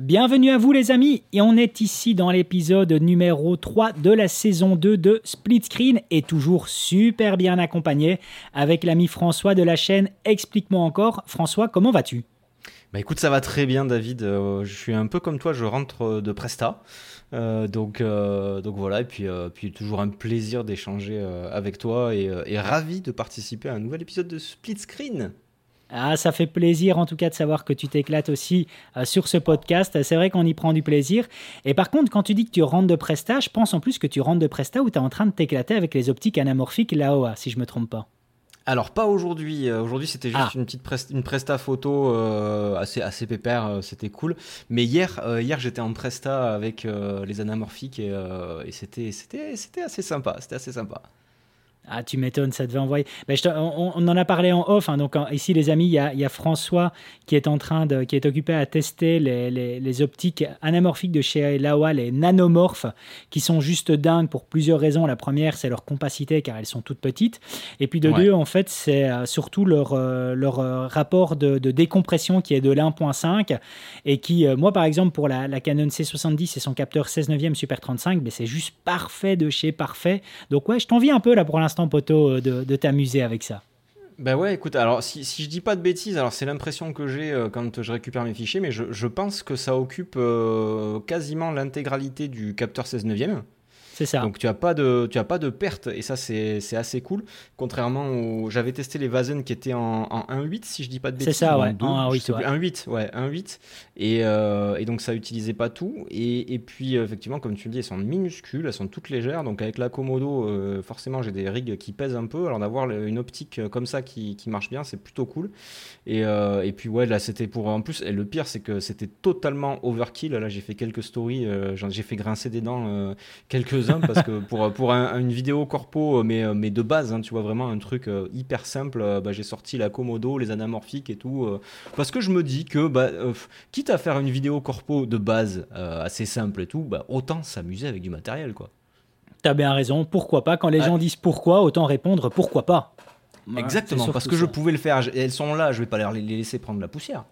Bienvenue à vous les amis, et on est ici dans l'épisode numéro 3 de la saison 2 de Split Screen, et toujours super bien accompagné avec l'ami François de la chaîne Explique-moi encore. François, comment vas-tu? Bah écoute, ça va très bien David, euh, je suis un peu comme toi, je rentre de Presta. Euh, donc, euh, donc voilà, et puis, toujours un plaisir d'échanger avec toi et ravi de participer à un nouvel épisode de Split Screen. Ah, ça fait plaisir en tout cas de savoir que tu t'éclates aussi euh, sur ce podcast. C'est vrai qu'on y prend du plaisir. Et par contre, quand tu dis que tu rentres de Presta, je pense en plus que tu rentres de Presta où tu es en train de t'éclater avec les optiques anamorphiques Laowa, si je me trompe pas. Alors pas aujourd'hui. Euh, aujourd'hui c'était juste ah. une petite une presta photo euh, assez assez pépère. c'était cool. Mais hier hier j'étais en presta avec les anamorphiques et, et c'était c'était c'était assez sympa. C'était assez sympa. Ah, tu m'étonnes, ça devait envoyer. Ben, on, en a parlé en off. Hein, donc, ici, les amis, il y, a, François qui est en train de, qui est occupé à tester les, les, optiques anamorphiques de chez Laowa, les nanomorphes, qui sont juste dingues pour plusieurs raisons. La première, c'est leur compacité, car elles sont toutes petites. Et puis, de deux, en fait, c'est euh, surtout leur, euh, leur euh, rapport de, décompression qui est de l'1.5 et qui, moi, par exemple, pour la, la, Canon C70 et son capteur 16 9 Super 35, ben, c'est juste parfait de chez parfait. Donc, ouais, je t'envie un peu là pour l'instant poteau, euh, de, t'amuser avec ça. Ben ouais, écoute, alors si, si je dis pas de bêtises, alors c'est l'impression que j'ai euh, quand je récupère mes fichiers, mais je, pense que ça occupe euh, quasiment l'intégralité du capteur 16 neuvième. C'est ça. Donc tu as pas de tu as pas de perte et ça c'est assez cool. Contrairement au j'avais testé les Vazen qui étaient en, en 1.8 si je dis pas de bêtises. C'est ça ouais. en 1.8 ouais. 1.8 ouais 1.8 et, euh, et, donc ça utilisait pas tout. Et, puis effectivement comme tu le dis elles sont minuscules, elles sont toutes légères. Donc avec la Komodo euh, forcément j'ai des rigs qui pèsent un peu. Alors d'avoir une optique comme ça qui, qui marche bien c'est plutôt cool. Et, euh, et puis ouais là c'était pour en plus et le pire c'est que c'était totalement overkill. Là j'ai fait quelques stories j'ai fait grincer des dents quelques parce que pour, pour une vidéo corpo, mais, mais de base, hein, tu vois vraiment un truc euh, hyper simple, euh, bah, j'ai sorti la Komodo, les anamorphiques et tout, euh, parce que je me dis que, bah, quitte à faire une vidéo corpo de base assez simple et tout, bah, autant s'amuser avec du matériel, quoi. T'as bien raison, pourquoi pas? Quand les gens disent pourquoi, autant répondre pourquoi pas. Exactement, parce que je pouvais le faire. Elles sont là, je vais pas les laisser prendre la poussière.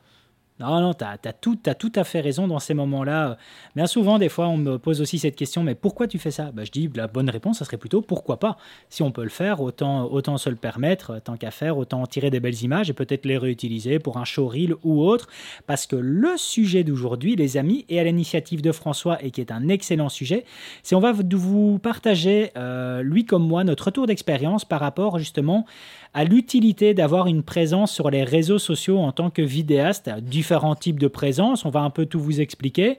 Non, non, tu as, tout, tout à fait raison dans ces moments-là. Bien souvent, des fois, on me pose aussi cette question, mais pourquoi tu fais ça? Bah, Je dis, la bonne réponse, ça serait plutôt pourquoi pas? Si on peut le faire, autant, autant se le permettre, tant qu'à faire, autant tirer des belles images et peut-être les réutiliser pour un showreel ou autre. Parce que le sujet d'aujourd'hui, les amis, et à l'initiative de François, et qui est un excellent sujet, c'est on va vous partager, euh, lui comme moi, notre retour d'expérience par rapport justement à l'utilité d'avoir une présence sur les réseaux sociaux en tant que vidéaste, différents types de présence, on va un peu tout vous expliquer.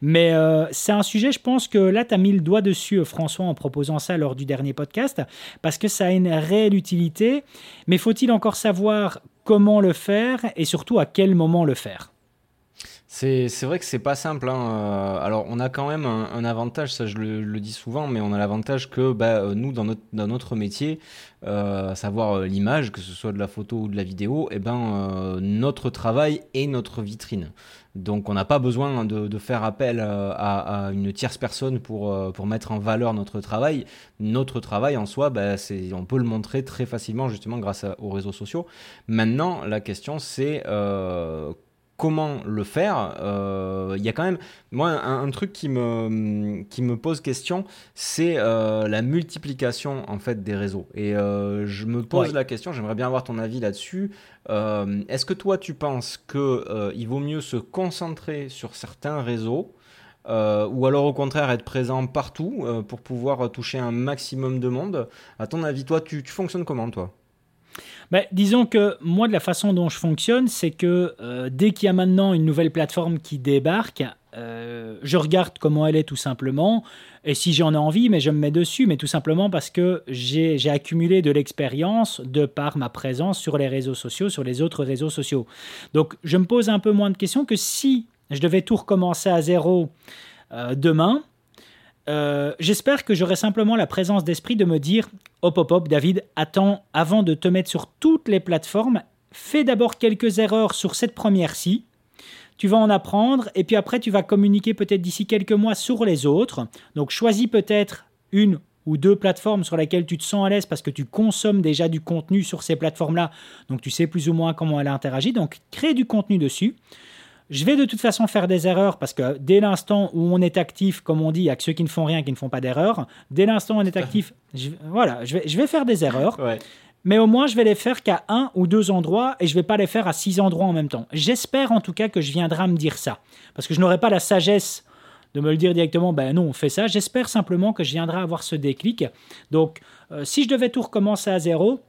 Mais euh, c'est un sujet, je pense que là, tu as mis le doigt dessus, François, en proposant ça lors du dernier podcast, parce que ça a une réelle utilité, mais faut-il encore savoir comment le faire et surtout à quel moment le faire? C'est vrai que c'est pas simple. Hein. Euh, alors, on a quand même un, avantage, ça je le, dis souvent, mais on a l'avantage que bah, euh, nous, dans notre, métier, euh, à savoir l'image, que ce soit de la photo ou de la vidéo, eh ben, notre travail est notre vitrine. Donc, on n'a pas besoin de, faire appel à, une tierce personne pour, pour mettre en valeur notre travail. Notre travail en soi, bah, on peut le montrer très facilement justement grâce aux réseaux sociaux. Maintenant, la question c'est comment le faire, il euh, y a quand même, moi, un, truc qui me, qui me pose question, c'est euh, la multiplication en fait des réseaux. Et euh, je me pose la question, j'aimerais bien avoir ton avis là-dessus. Est-ce que toi, tu penses que il vaut mieux se concentrer sur certains réseaux ou alors au contraire être présent partout pour pouvoir toucher un maximum de monde? À ton avis, toi, tu fonctionnes comment, toi? Ben, disons que moi, de la façon dont je fonctionne, c'est que euh, dès qu'il y a maintenant une nouvelle plateforme qui débarque, euh, je regarde comment elle est tout simplement. Et si j'en ai envie, mais je me mets dessus, mais tout simplement parce que j'ai accumulé de l'expérience de par ma présence sur les réseaux sociaux, sur les autres réseaux sociaux. Donc je me pose un peu moins de questions que si je devais tout recommencer à zéro euh, demain. Euh, j'espère que j'aurai simplement la présence d'esprit de me dire hop hop hop David, attends, avant de te mettre sur toutes les plateformes, fais d'abord quelques erreurs sur cette première-ci. Tu vas en apprendre et puis après tu vas communiquer peut-être d'ici quelques mois sur les autres. Donc choisis peut-être une ou deux plateformes sur lesquelles tu te sens à l'aise parce que tu consommes déjà du contenu sur ces plateformes-là. Donc tu sais plus ou moins comment elle interagit. Donc crée du contenu dessus. Je vais de toute façon faire des erreurs parce que dès l'instant où on est actif, comme on dit, il y a que ceux qui ne font rien qui ne font pas d'erreurs. Dès l'instant où on est actif, voilà, je vais, je vais faire des erreurs. Mais au moins, je vais les faire qu'à un ou deux endroits et je vais pas les faire à six endroits en même temps. J'espère en tout cas que je viendrai me dire ça. Parce que je n'aurai pas la sagesse de me le dire directement, ben non, on fait ça. J'espère simplement que je viendrai avoir ce déclic. Donc, euh, si je devais tout recommencer à zéro,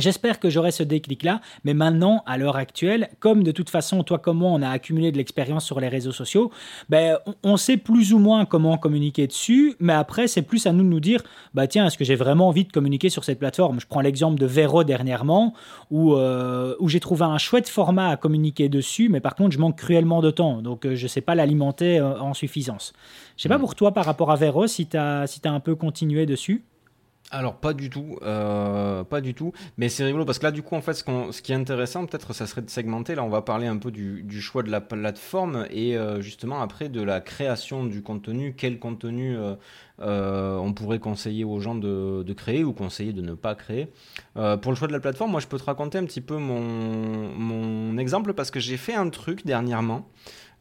J'espère que j'aurai ce déclic-là, mais maintenant, à l'heure actuelle, comme de toute façon, toi comme moi, on a accumulé de l'expérience sur les réseaux sociaux, ben, on sait plus ou moins comment communiquer dessus, mais après, c'est plus à nous de nous dire, bah tiens, est-ce que j'ai vraiment envie de communiquer sur cette plateforme? Je prends l'exemple de Vero dernièrement, où, euh, où j'ai trouvé un chouette format à communiquer dessus, mais par contre, je manque cruellement de temps, donc euh, je ne sais pas l'alimenter euh, en suffisance. Je sais pas mm. pour toi par rapport à Vero, si tu as, si as un peu continué dessus. Alors pas du tout, euh, pas du tout. Mais c'est rigolo parce que là du coup en fait ce, ce qui est intéressant peut-être ça serait de segmenter. Là on va parler un peu du, choix de la plateforme et euh, justement après de la création du contenu. Quel contenu euh, on pourrait conseiller aux gens de, de, créer ou conseiller de ne pas créer? pour le choix de la plateforme, moi je peux te raconter un petit peu mon, mon exemple parce que j'ai fait un truc dernièrement.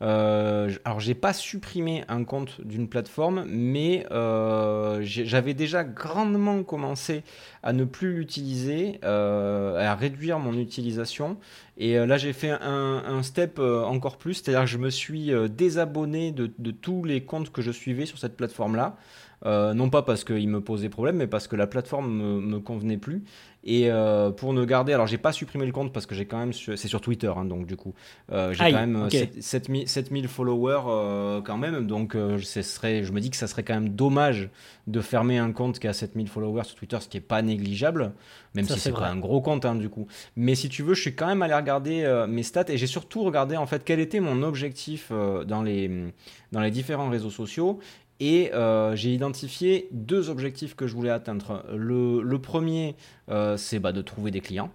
Euh, alors, j'ai pas supprimé un compte d'une plateforme, mais euh, j'avais déjà grandement commencé à ne plus l'utiliser, euh, à réduire mon utilisation. Et là, j'ai fait un, step encore plus, c'est-à-dire que je me suis désabonné de, tous les comptes que je suivais sur cette plateforme-là. non pas parce qu'il me posait problème, mais parce que la plateforme me, me convenait plus. Et euh, pour ne garder, alors j'ai pas supprimé le compte parce que j'ai quand même, c'est sur Twitter, hein, donc du coup, euh, j'ai quand même 7000, euh, followers quand même, donc ce serait, je me dis que ça serait quand même dommage de fermer un compte qui a 7000 followers sur Twitter, ce qui est pas négligeable, même si c'est pas un gros compte hein, du coup. Mais si tu veux, je suis quand même allé regarder mes stats et j'ai surtout regardé en fait quel était mon objectif dans les dans les différents réseaux sociaux et euh, j'ai identifié deux objectifs que je voulais atteindre. Le, premier, euh, c'est bah, de trouver des clients.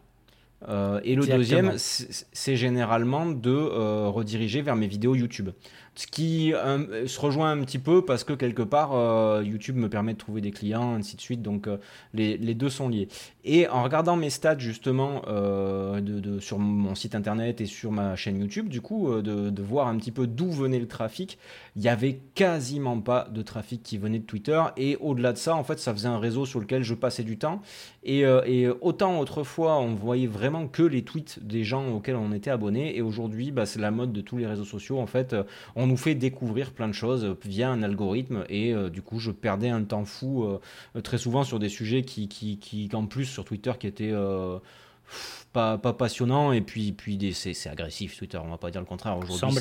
Euh, et le deuxième, c'est généralement de rediriger vers mes vidéos YouTube. Ce qui euh, se rejoint un petit peu parce que quelque part, euh, YouTube me permet de trouver des clients, ainsi de suite. Donc euh, les, les, deux sont liés. Et en regardant mes stats justement de, sur mon site internet et sur ma chaîne YouTube, du coup, de, de voir un petit peu d'où venait le trafic, il n'y avait quasiment pas de trafic qui venait de Twitter. Et au-delà de ça, en fait, ça faisait un réseau sur lequel je passais du temps. Et, et autant autrefois, on voyait vraiment que les tweets des gens auxquels on était abonné. Et aujourd'hui, bah, c'est la mode de tous les réseaux sociaux. En fait, nous fait découvrir plein de choses via un algorithme et euh, du coup je perdais un temps fou euh, très souvent sur des sujets qui, qui, qui, en plus sur Twitter qui étaient euh, pas, pas passionnant et puis, puis c'est agressif Twitter, on va pas dire le contraire. Aujourd'hui,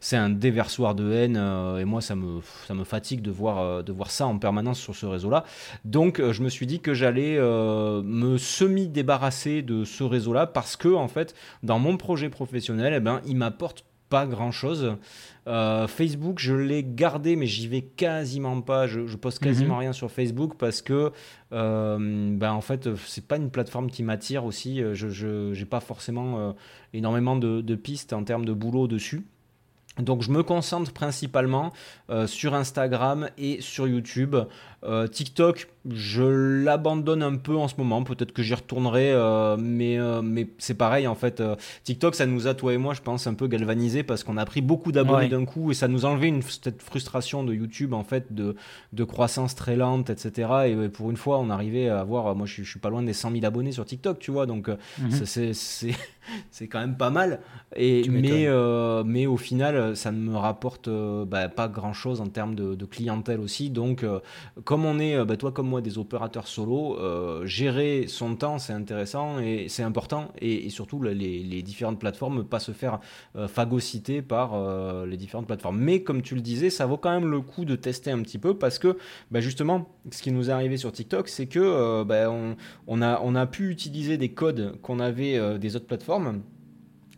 c'est un, un, déversoir de haine et moi, ça me, ça me fatigue de voir, de voir ça en permanence sur ce réseau-là. Donc, je me suis dit que j'allais me semi-débarrasser de ce réseau-là parce que, en fait, dans mon projet professionnel, eh ben, il m'apporte pas grand chose. Euh, Facebook, je l'ai gardé, mais j'y vais quasiment pas. Je, je poste quasiment mhm. rien sur Facebook parce que, euh, ben en fait, c'est pas une plateforme qui m'attire aussi. Je n'ai pas forcément euh, énormément de, de, pistes en termes de boulot dessus. Donc je me concentre principalement sur Instagram et sur YouTube. TikTok, je l'abandonne un peu en ce moment. Peut-être que j'y retournerai, euh, mais, euh, mais c'est pareil en fait. Euh, TikTok, ça nous a, toi et moi, je pense, un peu galvanisé parce qu'on a pris beaucoup d'abonnés d'un coup et ça nous a enlevé une, cette frustration de YouTube en fait, de, de croissance très lente, etc. Et pour une fois, on arrivait à avoir, moi je, suis pas loin des 100 000 abonnés sur TikTok, tu vois, donc mhm. c'est quand même pas mal. Et, mais, mais au final, ça ne me rapporte bah, pas grand chose en termes de, de clientèle aussi. Donc, comme on est, bah, toi comme moi des opérateurs solo, euh, gérer son temps c'est intéressant et c'est important et, surtout les, différentes plateformes pas se faire euh, phagocyter par euh, les différentes plateformes. Mais comme tu le disais, ça vaut quand même le coup de tester un petit peu parce que bah, justement ce qui nous est arrivé sur TikTok c'est que bah, on a pu utiliser des codes qu'on avait des autres plateformes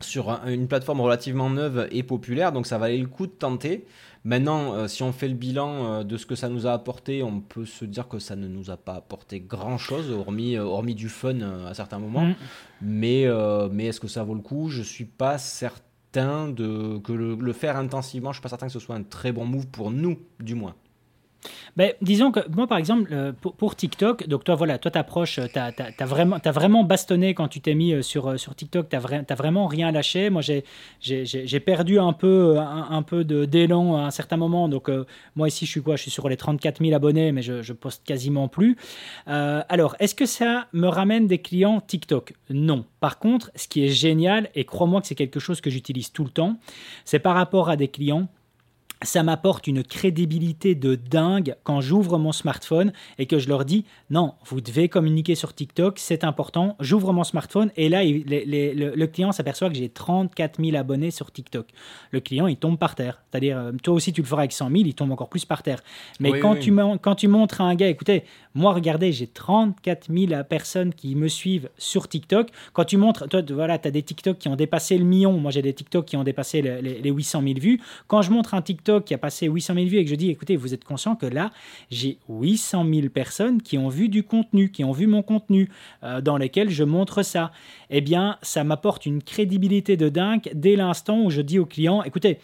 sur une plateforme relativement neuve et populaire, donc ça valait le coup de tenter. Maintenant, euh, si on fait le bilan euh, de ce que ça nous a apporté, on peut se dire que ça ne nous a pas apporté grand-chose, hormis, euh, hormis du fun à certains moments. Mm. Mais, mais est-ce que ça vaut le coup? Je suis pas certain de, que le, faire intensivement, je suis pas certain que ce soit un très bon move pour nous, du moins. Ben, disons que moi, par exemple, euh, pour, TikTok, donc toi, voilà, toi, t'approches, tu as, vraiment, vraiment bastonné quand tu t'es mis euh, sur, euh, sur TikTok, tu n'as vraiment rien lâché. Moi, j'ai perdu un peu, un, peu d'élan à un certain moment. Donc, moi, ici, je suis quoi? Je suis sur les 34 000 abonnés, mais je poste quasiment plus. alors, est-ce que ça me ramène des clients TikTok? Non. Par contre, ce qui est génial, et crois-moi que c'est quelque chose que j'utilise tout le temps, c'est par rapport à des clients ça m'apporte une crédibilité de dingue quand j'ouvre mon smartphone et que je leur dis non, vous devez communiquer sur TikTok, c'est important. J'ouvre mon smartphone et là, le, client s'aperçoit que j'ai 34 000 abonnés sur TikTok. Le client, il tombe par terre. C'est-à-dire, euh, toi aussi, tu le feras avec 100 000, il tombe encore plus par terre. Mais quand, Tu, quand tu montres à un gars, écoutez, moi, regardez, j'ai 34 000 personnes qui me suivent sur TikTok. Quand tu montres, toi, voilà, tu as des TikTok qui ont dépassé le million. Moi, j'ai des TikTok qui ont dépassé les, les 800 000 vues. Quand je montre un TikTok, qui a passé 800 000 vues et que je dis, écoutez, vous êtes conscient que là, j'ai 800 000 personnes qui ont vu du contenu, qui ont vu mon contenu, euh, dans lesquels je montre ça. Eh bien, ça m'apporte une crédibilité de dingue dès l'instant où je dis au client, écoutez,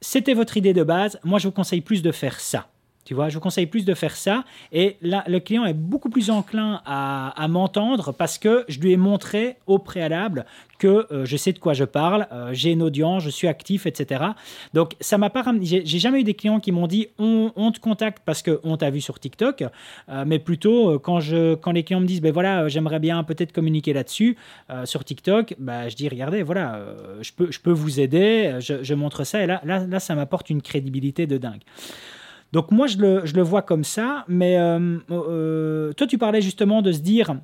c'était votre idée de base, moi je vous conseille plus de faire ça. Tu vois, je vous conseille plus de faire ça. Et là, le client est beaucoup plus enclin à, m'entendre parce que je lui ai montré au préalable que euh, je sais de quoi je parle, euh, j'ai une audience, je suis actif, etc. Donc, ça m'a pas J'ai jamais eu des clients qui m'ont dit on, te contacte parce qu'on t'a vu sur TikTok, euh, mais plutôt quand, les clients me disent ben voilà, j'aimerais bien peut-être communiquer là-dessus sur TikTok, bah, je dis regardez, voilà, je, peux, vous aider, je, montre ça et là ça m'apporte une crédibilité de dingue. Donc moi, je le, vois comme ça, mais euh, euh, toi, tu parlais justement de se dire,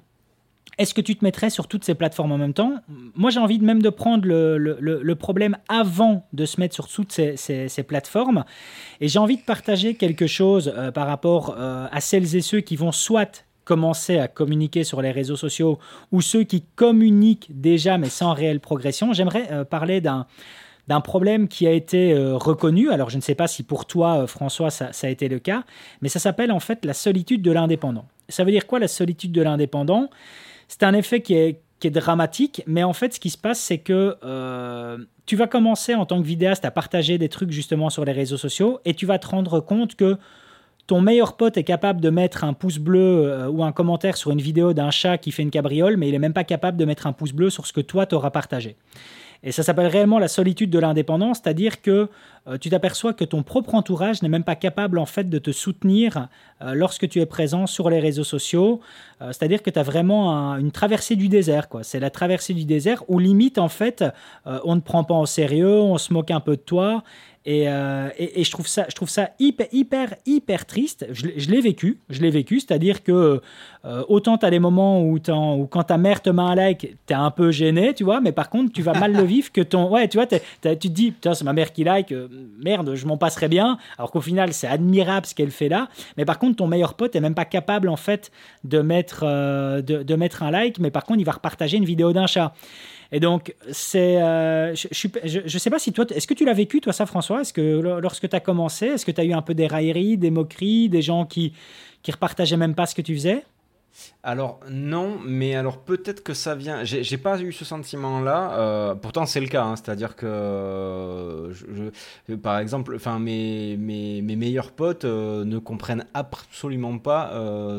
est-ce que tu te mettrais sur toutes ces plateformes en même temps? Moi, j'ai envie de même de prendre le, problème avant de se mettre sur toutes ces, plateformes, et j'ai envie de partager quelque chose euh, par rapport à celles et ceux qui vont soit commencer à communiquer sur les réseaux sociaux ou ceux qui communiquent déjà mais sans réelle progression. J'aimerais parler d'un d'un problème qui a été euh, reconnu. Alors je ne sais pas si pour toi, euh, François, ça, a été le cas, mais ça s'appelle en fait la solitude de l'indépendant. Ça veut dire quoi la solitude de l'indépendant? C'est un effet qui est, qui est, dramatique, mais en fait ce qui se passe, c'est que euh, tu vas commencer en tant que vidéaste à partager des trucs justement sur les réseaux sociaux et tu vas te rendre compte que ton meilleur pote est capable de mettre un pouce bleu ou un commentaire sur une vidéo d'un chat qui fait une cabriole, mais il n'est même pas capable de mettre un pouce bleu sur ce que toi t'auras partagé. Et ça s'appelle réellement la solitude de l'indépendance, c'est-à-dire que euh, tu t'aperçois que ton propre entourage n'est même pas capable en fait de te soutenir euh, lorsque tu es présent sur les réseaux sociaux. Euh, c'est-à-dire que tu as vraiment une traversée du désert. Quoi. C'est la traversée du désert où limite en fait on ne prend pas au sérieux, on se moque un peu de toi euh, et, je, trouve ça, je trouve ça hyper, hyper, hyper triste. Je, l'ai vécu, je l'ai vécu, c'est-à-dire que euh, autant tu as des moments où, quand ta mère te met un like, tu es un peu gêné, tu vois, mais par contre, tu vas mal le vivre que ton. Ouais, tu vois, tu te dis, putain, c'est ma mère qui like, euh, merde, je m'en passerais bien. Alors qu'au final, c'est admirable ce qu'elle fait là. Mais par contre, ton meilleur pote est même pas capable, en fait, de mettre, de, de mettre un like, mais par contre, il va repartager une vidéo d'un chat. Et donc, c'est, euh, je ne sais pas si toi, est-ce que tu l'as vécu, toi, ça, François? Est-ce que lorsque tu as commencé, est-ce que tu as eu un peu des railleries, des moqueries, des gens qui qui repartageaient même pas ce que tu faisais? Alors non, mais alors peut-être que ça vient. J'ai pas eu ce sentiment-là. Euh, pourtant c'est le cas, hein. c'est-à-dire que, je, par exemple, enfin mes, mes, meilleurs potes euh, ne comprennent absolument pas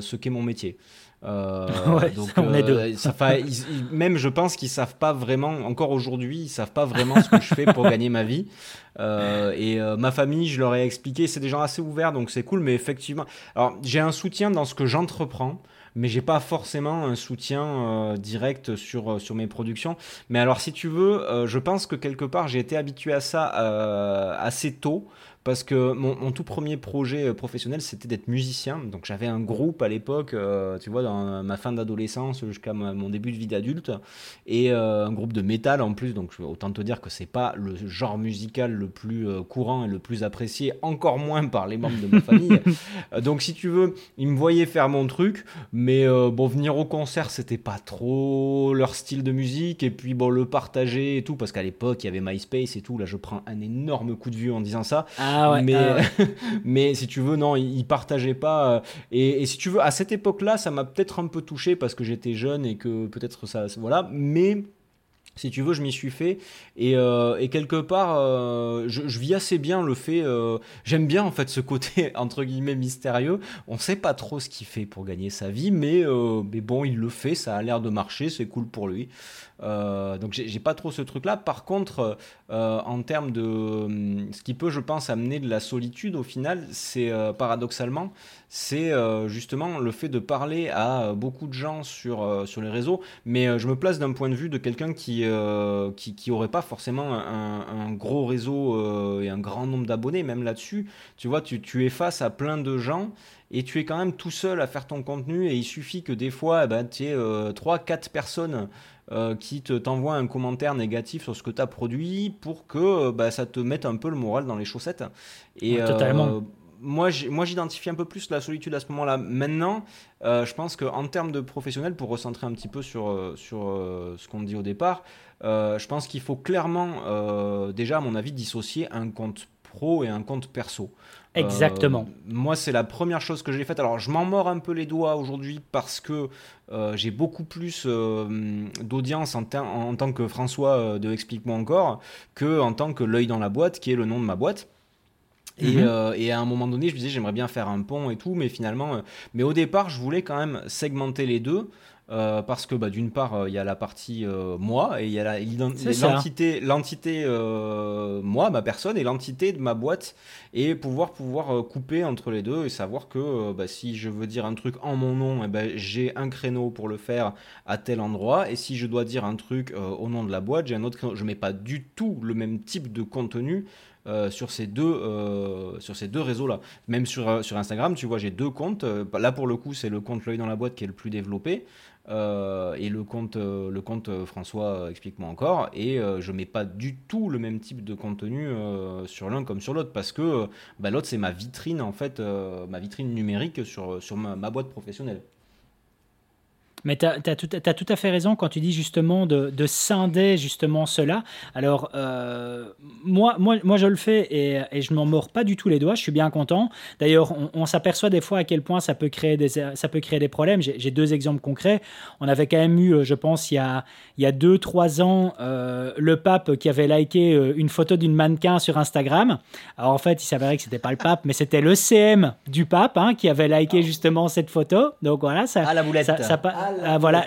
ce qu'est mon métier. Euh, donc, euh, même je pense qu'ils savent pas vraiment, encore aujourd'hui, ils savent pas vraiment ce que je fais pour gagner ma vie. Euh, et ma famille, je leur ai expliqué, c'est des gens assez ouverts, donc c'est cool, mais effectivement, alors j'ai un soutien dans ce que j'entreprends mais j'ai pas forcément un soutien direct sur, sur mes productions. Mais alors, si tu veux, je pense que quelque part, j'ai été habitué à ça assez tôt parce que mon, tout premier projet euh, professionnel, c'était d'être musicien. Donc j'avais un groupe à l'époque, euh, tu vois, dans ma fin d'adolescence jusqu'à mon début de vie d'adulte, et euh, un groupe de métal en plus. Donc autant te dire que c'est pas le genre musical le plus courant et le plus apprécié, encore moins par les membres de ma famille. donc si tu veux, ils me voyaient faire mon truc, mais bon, venir au concert, c'était pas trop leur style de musique, et puis bon, le partager et tout, parce qu'à l'époque, il y avait MySpace et tout. Là, je prends un énorme coup de vue en disant ça. Ah, ah mais, ah mais si tu veux, non, ils partageaient pas. Euh, et, si tu veux, à cette époque-là, ça m'a peut-être un peu touché parce que j'étais jeune et que peut-être ça, voilà. Mais si tu veux, je m'y suis fait. Et, euh, quelque part, euh, je, vis assez bien le fait. Euh, J'aime bien en fait ce côté entre guillemets mystérieux. On sait pas trop ce qu'il fait pour gagner sa vie, mais, mais bon, il le fait. Ça a l'air de marcher. C'est cool pour lui. Donc j'ai pas trop ce truc-là. Par contre, en termes de hum, ce qui peut, je pense, amener de la solitude au final, c'est paradoxalement, c'est justement le fait de parler à beaucoup de gens sur, sur les réseaux. Mais je me place d'un point de vue de quelqu'un qui, qui, qui aurait pas forcément un, un gros réseau et un grand nombre d'abonnés, même là-dessus. Tu vois, tu, tu es face à plein de gens et tu es quand même tout seul à faire ton contenu et il suffit que des fois eh ben, tu aies 3-4 personnes euh, qui te t'envoie un commentaire négatif sur ce que tu as produit pour que euh, bah, ça te mette un peu le moral dans les chaussettes. Et totalement. Euh, moi, j'identifie un peu plus la solitude à ce moment-là. Maintenant, je pense qu'en termes de professionnel, pour recentrer un petit peu sur, sur ce qu'on dit au départ, je pense qu'il faut clairement, déjà, à mon avis, dissocier un compte pro et un compte perso. Exactement. Euh, moi, c'est la première chose que j'ai faite. Alors, je m'en mords un peu les doigts aujourd'hui parce que euh, j'ai beaucoup plus euh, d'audience en, en, tant que François de Explique-moi encore que en tant que l'œil dans la boîte, qui est le nom de ma boîte. Et, mhm. et, à un moment donné, je me disais, j'aimerais bien faire un pont et tout, mais finalement, mais au départ, je voulais quand même segmenter les deux. Euh, parce que bah, d'une part, euh, il y a la partie euh, moi et il y a l'entité, l'entité moi, ma personne et l'entité de ma boîte et pouvoir pouvoir couper entre les deux et savoir que bah, si je veux dire un truc en mon nom, eh ben, j'ai un créneau pour le faire à tel endroit et si je dois dire un truc au nom de la boîte, j'ai un autre créneau. Je mets pas du tout le même type de contenu sur ces deux, sur ces deux réseaux-là. Même sur, sur Instagram, tu vois, j'ai deux comptes. là, pour le coup, c'est le compte L'œil dans la boîte qui est le plus développé. Euh, et le compte, euh, le compte euh, François explique-moi encore. Et je mets pas du tout le même type de contenu sur l'un comme sur l'autre parce que bah, l'autre c'est ma vitrine en fait, ma vitrine numérique sur, sur ma boîte professionnelle. Mais tu as, tout à fait raison quand tu dis justement de, scinder justement cela. Alors, euh, moi, moi, moi, je le fais et, et je m'en mords pas du tout les doigts. Je suis bien content. D'ailleurs, on, s'aperçoit des fois à quel point ça peut créer des, ça peut créer des problèmes. J'ai deux exemples concrets. On avait quand même eu, euh, je pense, il y a, il y a deux, trois ans, euh, le pape qui avait liké une photo d'une mannequin sur Instagram. Alors, en fait, il s'avérait que c'était pas le pape, mais c'était le CM du pape hein, qui avait liké justement cette photo. Donc voilà, ça. Ah, la boulette. Ça, ça, ah, ah, voilà,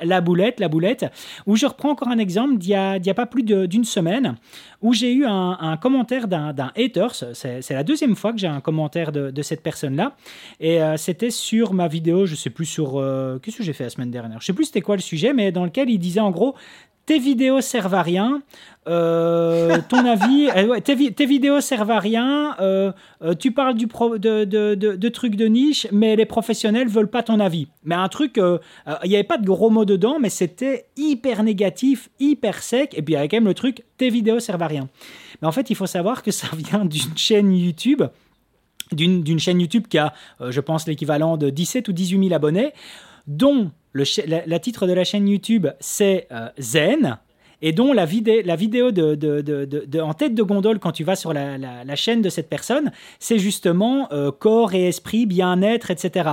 la, boulette, la boulette, où je reprends encore un exemple d'il n'y a, pas plus d'une semaine, où j'ai eu un, commentaire d'un haters, c'est la deuxième fois que j'ai un commentaire de, cette personne-là, et euh, c'était sur ma vidéo, je sais plus sur... Euh, qu'est-ce que j'ai fait la semaine dernière? Je sais plus c'était quoi le sujet, mais dans lequel il disait en gros, tes vidéos servent à rien. Euh, ton avis, euh, tes, vidéos servent à rien. Euh, tu parles du de, trucs de niche, mais les professionnels veulent pas ton avis. Mais un truc, il n'y avait pas de gros mots dedans, mais c'était hyper négatif, hyper sec. Et puis il y avait quand même le truc, tes vidéos servent à rien. Mais en fait, il faut savoir que ça vient d'une chaîne YouTube d'une chaîne YouTube qui a, je pense, l'équivalent de 17 ou 18 000 abonnés, dont le la, titre de la chaîne YouTube, c'est euh, Zen, et dont la, la vidéo de, en tête de gondole quand tu vas sur la, chaîne de cette personne, c'est justement euh, corps et esprit, bien-être, etc.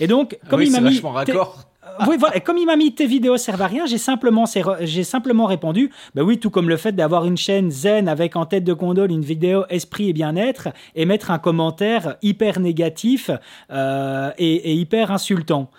Et donc, comme il m'a mis... oui, voilà. comme il m'a mis tes vidéos servent à rien, j'ai simplement, j'ai simplement répondu, bah oui, tout comme le fait d'avoir une chaîne zen avec en tête de gondole une vidéo esprit et bien-être et mettre un commentaire hyper négatif euh, et, hyper insultant.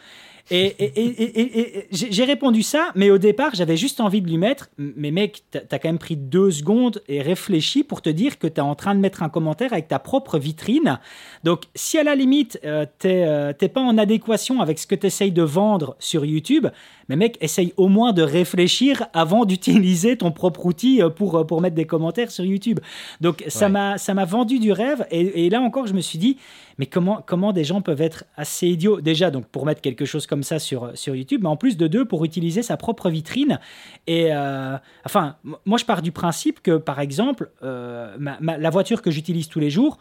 Et, j'ai répondu ça, mais au départ, j'avais juste envie de lui mettre. Mais mec, t'as as quand même pris deux secondes et réfléchi pour te dire que t'es en train de mettre un commentaire avec ta propre vitrine. Donc, si à la limite, euh, euh, t'es pas en adéquation avec ce que t'essayes de vendre sur YouTube, mais mec, essaye au moins de réfléchir avant d'utiliser ton propre outil euh, pour, pour mettre des commentaires sur YouTube. Donc, ça m'a ça m'a vendu du rêve. Et, là encore, je me suis dit, mais comment, comment des gens peuvent être assez idiots? Déjà, donc pour mettre quelque chose comme ça sur, sur YouTube, mais en plus de deux, pour utiliser sa propre vitrine. Et euh, enfin, moi, je pars du principe que, par exemple, euh, la voiture que j'utilise tous les jours,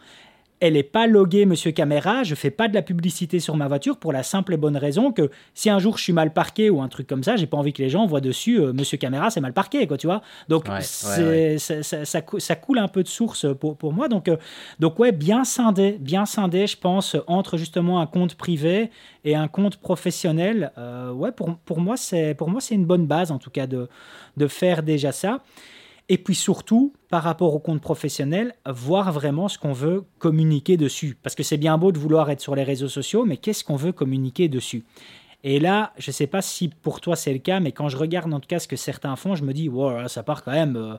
elle n'est pas loguée, monsieur caméra, je fais pas de la publicité sur ma voiture pour la simple et bonne raison que si un jour je suis mal parqué ou un truc comme ça, j'ai pas envie que les gens voient dessus, euh, monsieur caméra, c'est mal parqué, quoi, tu vois. Donc, Ça, ça, ça, coule un peu de source pour, pour moi. Donc, euh, donc, ouais, bien scindé, bien scindé, je pense, entre justement un compte privé et un compte professionnel. Euh, ouais, pour, pour moi, c'est, pour moi, c'est une bonne base, en tout cas, de, de faire déjà ça. Et puis surtout, par rapport au compte professionnel, voir vraiment ce qu'on veut communiquer dessus. Parce que c'est bien beau de vouloir être sur les réseaux sociaux, mais qu'est-ce qu'on veut communiquer dessus? Et là, je ne sais pas si pour toi c'est le cas, mais quand je regarde en tout cas ce que certains font, je me dis, wow, ça part quand même... Euh,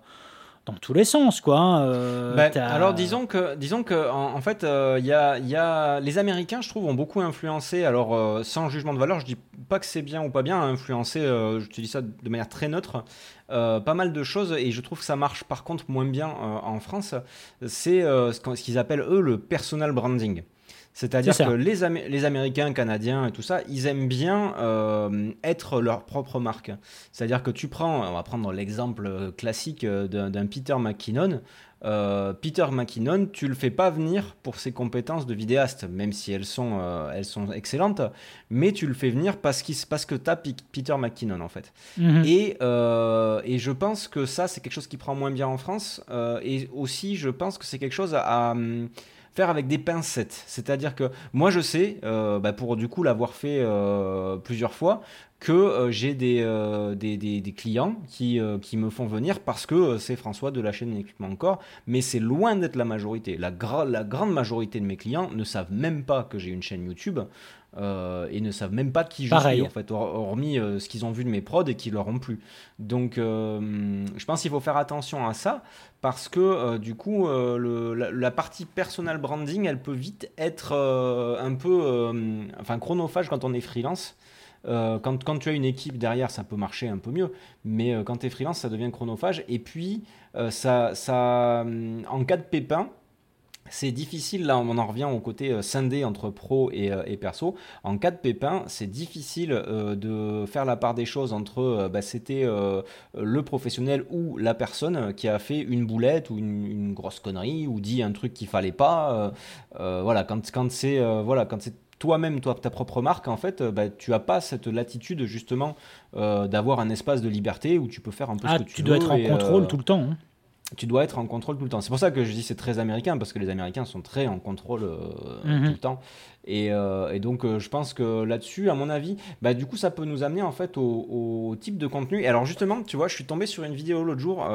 dans tous les sens, quoi. Hein, euh, ben, alors disons que, disons que en, fait, il euh, y, a, y, a, les Américains, je trouve, ont beaucoup influencé. Alors euh, sans jugement de valeur, je dis pas que c'est bien ou pas bien je te dis ça de manière très neutre. pas mal de choses et je trouve que ça marche par contre moins bien en France. C'est ce qu'ils appellent eux le personal branding. C'est-à-dire que les, les, Américains, Canadiens et tout ça, ils aiment bien euh, être leur propre marque. C'est-à-dire que tu prends, on va prendre l'exemple classique euh, d'un Peter McKinnon. Euh, Peter McKinnon, tu le fais pas venir pour ses compétences de vidéaste, même si elles sont, elles sont excellentes, mais tu le fais venir parce, qu parce que tu as Peter McKinnon en fait. Mhm. et, et, je pense que ça, c'est quelque chose qui prend moins bien en France. et aussi, je pense que c'est quelque chose à faire avec des pincettes. C'est-à-dire que moi, je sais, euh, bah, pour du coup l'avoir fait euh, plusieurs fois, que euh, j'ai des, des, des, clients qui, qui me font venir parce que c'est François de la chaîne Équipement Encore, mais c'est loin d'être la majorité. La, la grande majorité de mes clients ne savent même pas que j'ai une chaîne YouTube. Euh, et ne savent même pas qui je suis en fait, hormis euh, ce qu'ils ont vu de mes prods et qui leur ont plu. Donc euh, je pense qu'il faut faire attention à ça parce que du coup la, partie personal branding elle peut vite être un peu enfin chronophage quand on est freelance. Quand, quand, tu as une équipe derrière, ça peut marcher un peu mieux, mais quand tu es freelance, ça devient chronophage. Et puis, ça, ça, en cas de pépin, c'est difficile, là on en revient au côté euh, scindé entre pro euh, et, perso. En cas de pépin, c'est difficile euh, de faire la part des choses entre bah, c'était le professionnel ou la personne qui a fait une boulette ou une, grosse connerie ou dit un truc qu'il fallait pas. voilà, quand c'est voilà, quand c'est toi-même, toi, ta propre marque, en fait, bah, tu n'as pas cette latitude justement d'avoir un espace de liberté où tu peux faire un peu ce ah, que tu, tu dois être en contrôle tout le temps. Hein tu dois être en contrôle tout le temps. C'est pour ça que je dis c'est très américain, parce que les Américains sont très en contrôle euh, mhm. tout le temps. Et, euh, donc euh, je pense que là-dessus, à mon avis, bah, du coup ça peut nous amener en fait au, type de contenu. Et alors justement, tu vois, je suis tombé sur une vidéo l'autre jour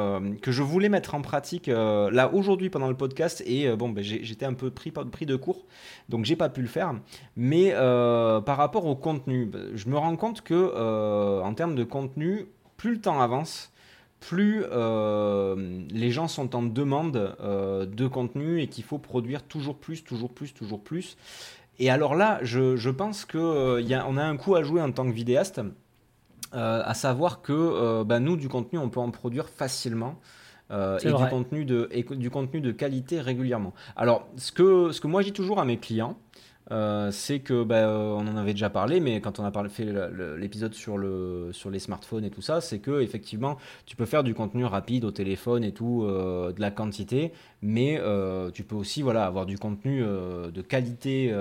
que je voulais mettre en pratique là aujourd'hui pendant le podcast, et bon, bah, j'étais un peu pris, pris de court, donc j'ai pas pu le faire. Mais par rapport au contenu, bah, je me rends compte que en termes de contenu, plus le temps avance, plus euh, les gens sont en demande euh, de contenu et qu'il faut produire toujours plus, toujours plus, toujours plus. Et alors là, je, pense qu'on euh, a un coup à jouer en tant que vidéaste, à savoir que bah, nous, du contenu, on peut en produire facilement. et du contenu, de, du contenu de qualité régulièrement. Alors, ce que, ce que moi je dis toujours à mes clients, euh, c'est que bah, euh, on en avait déjà parlé, mais quand on a fait l'épisode sur, le, sur les smartphones et tout ça, c'est que effectivement tu peux faire du contenu rapide au téléphone et tout, euh, de la quantité, mais tu peux aussi voilà avoir du contenu de qualité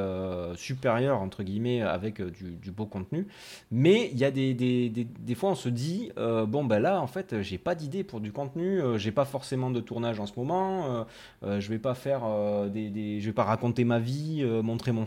supérieure entre guillemets avec du, beau contenu. Mais il y a des, des, des, fois on se dit bon ben là en fait j'ai pas d'idée pour du contenu, j'ai pas forcément de tournage en ce moment, je vais pas faire des, je vais pas raconter ma vie, montrer mon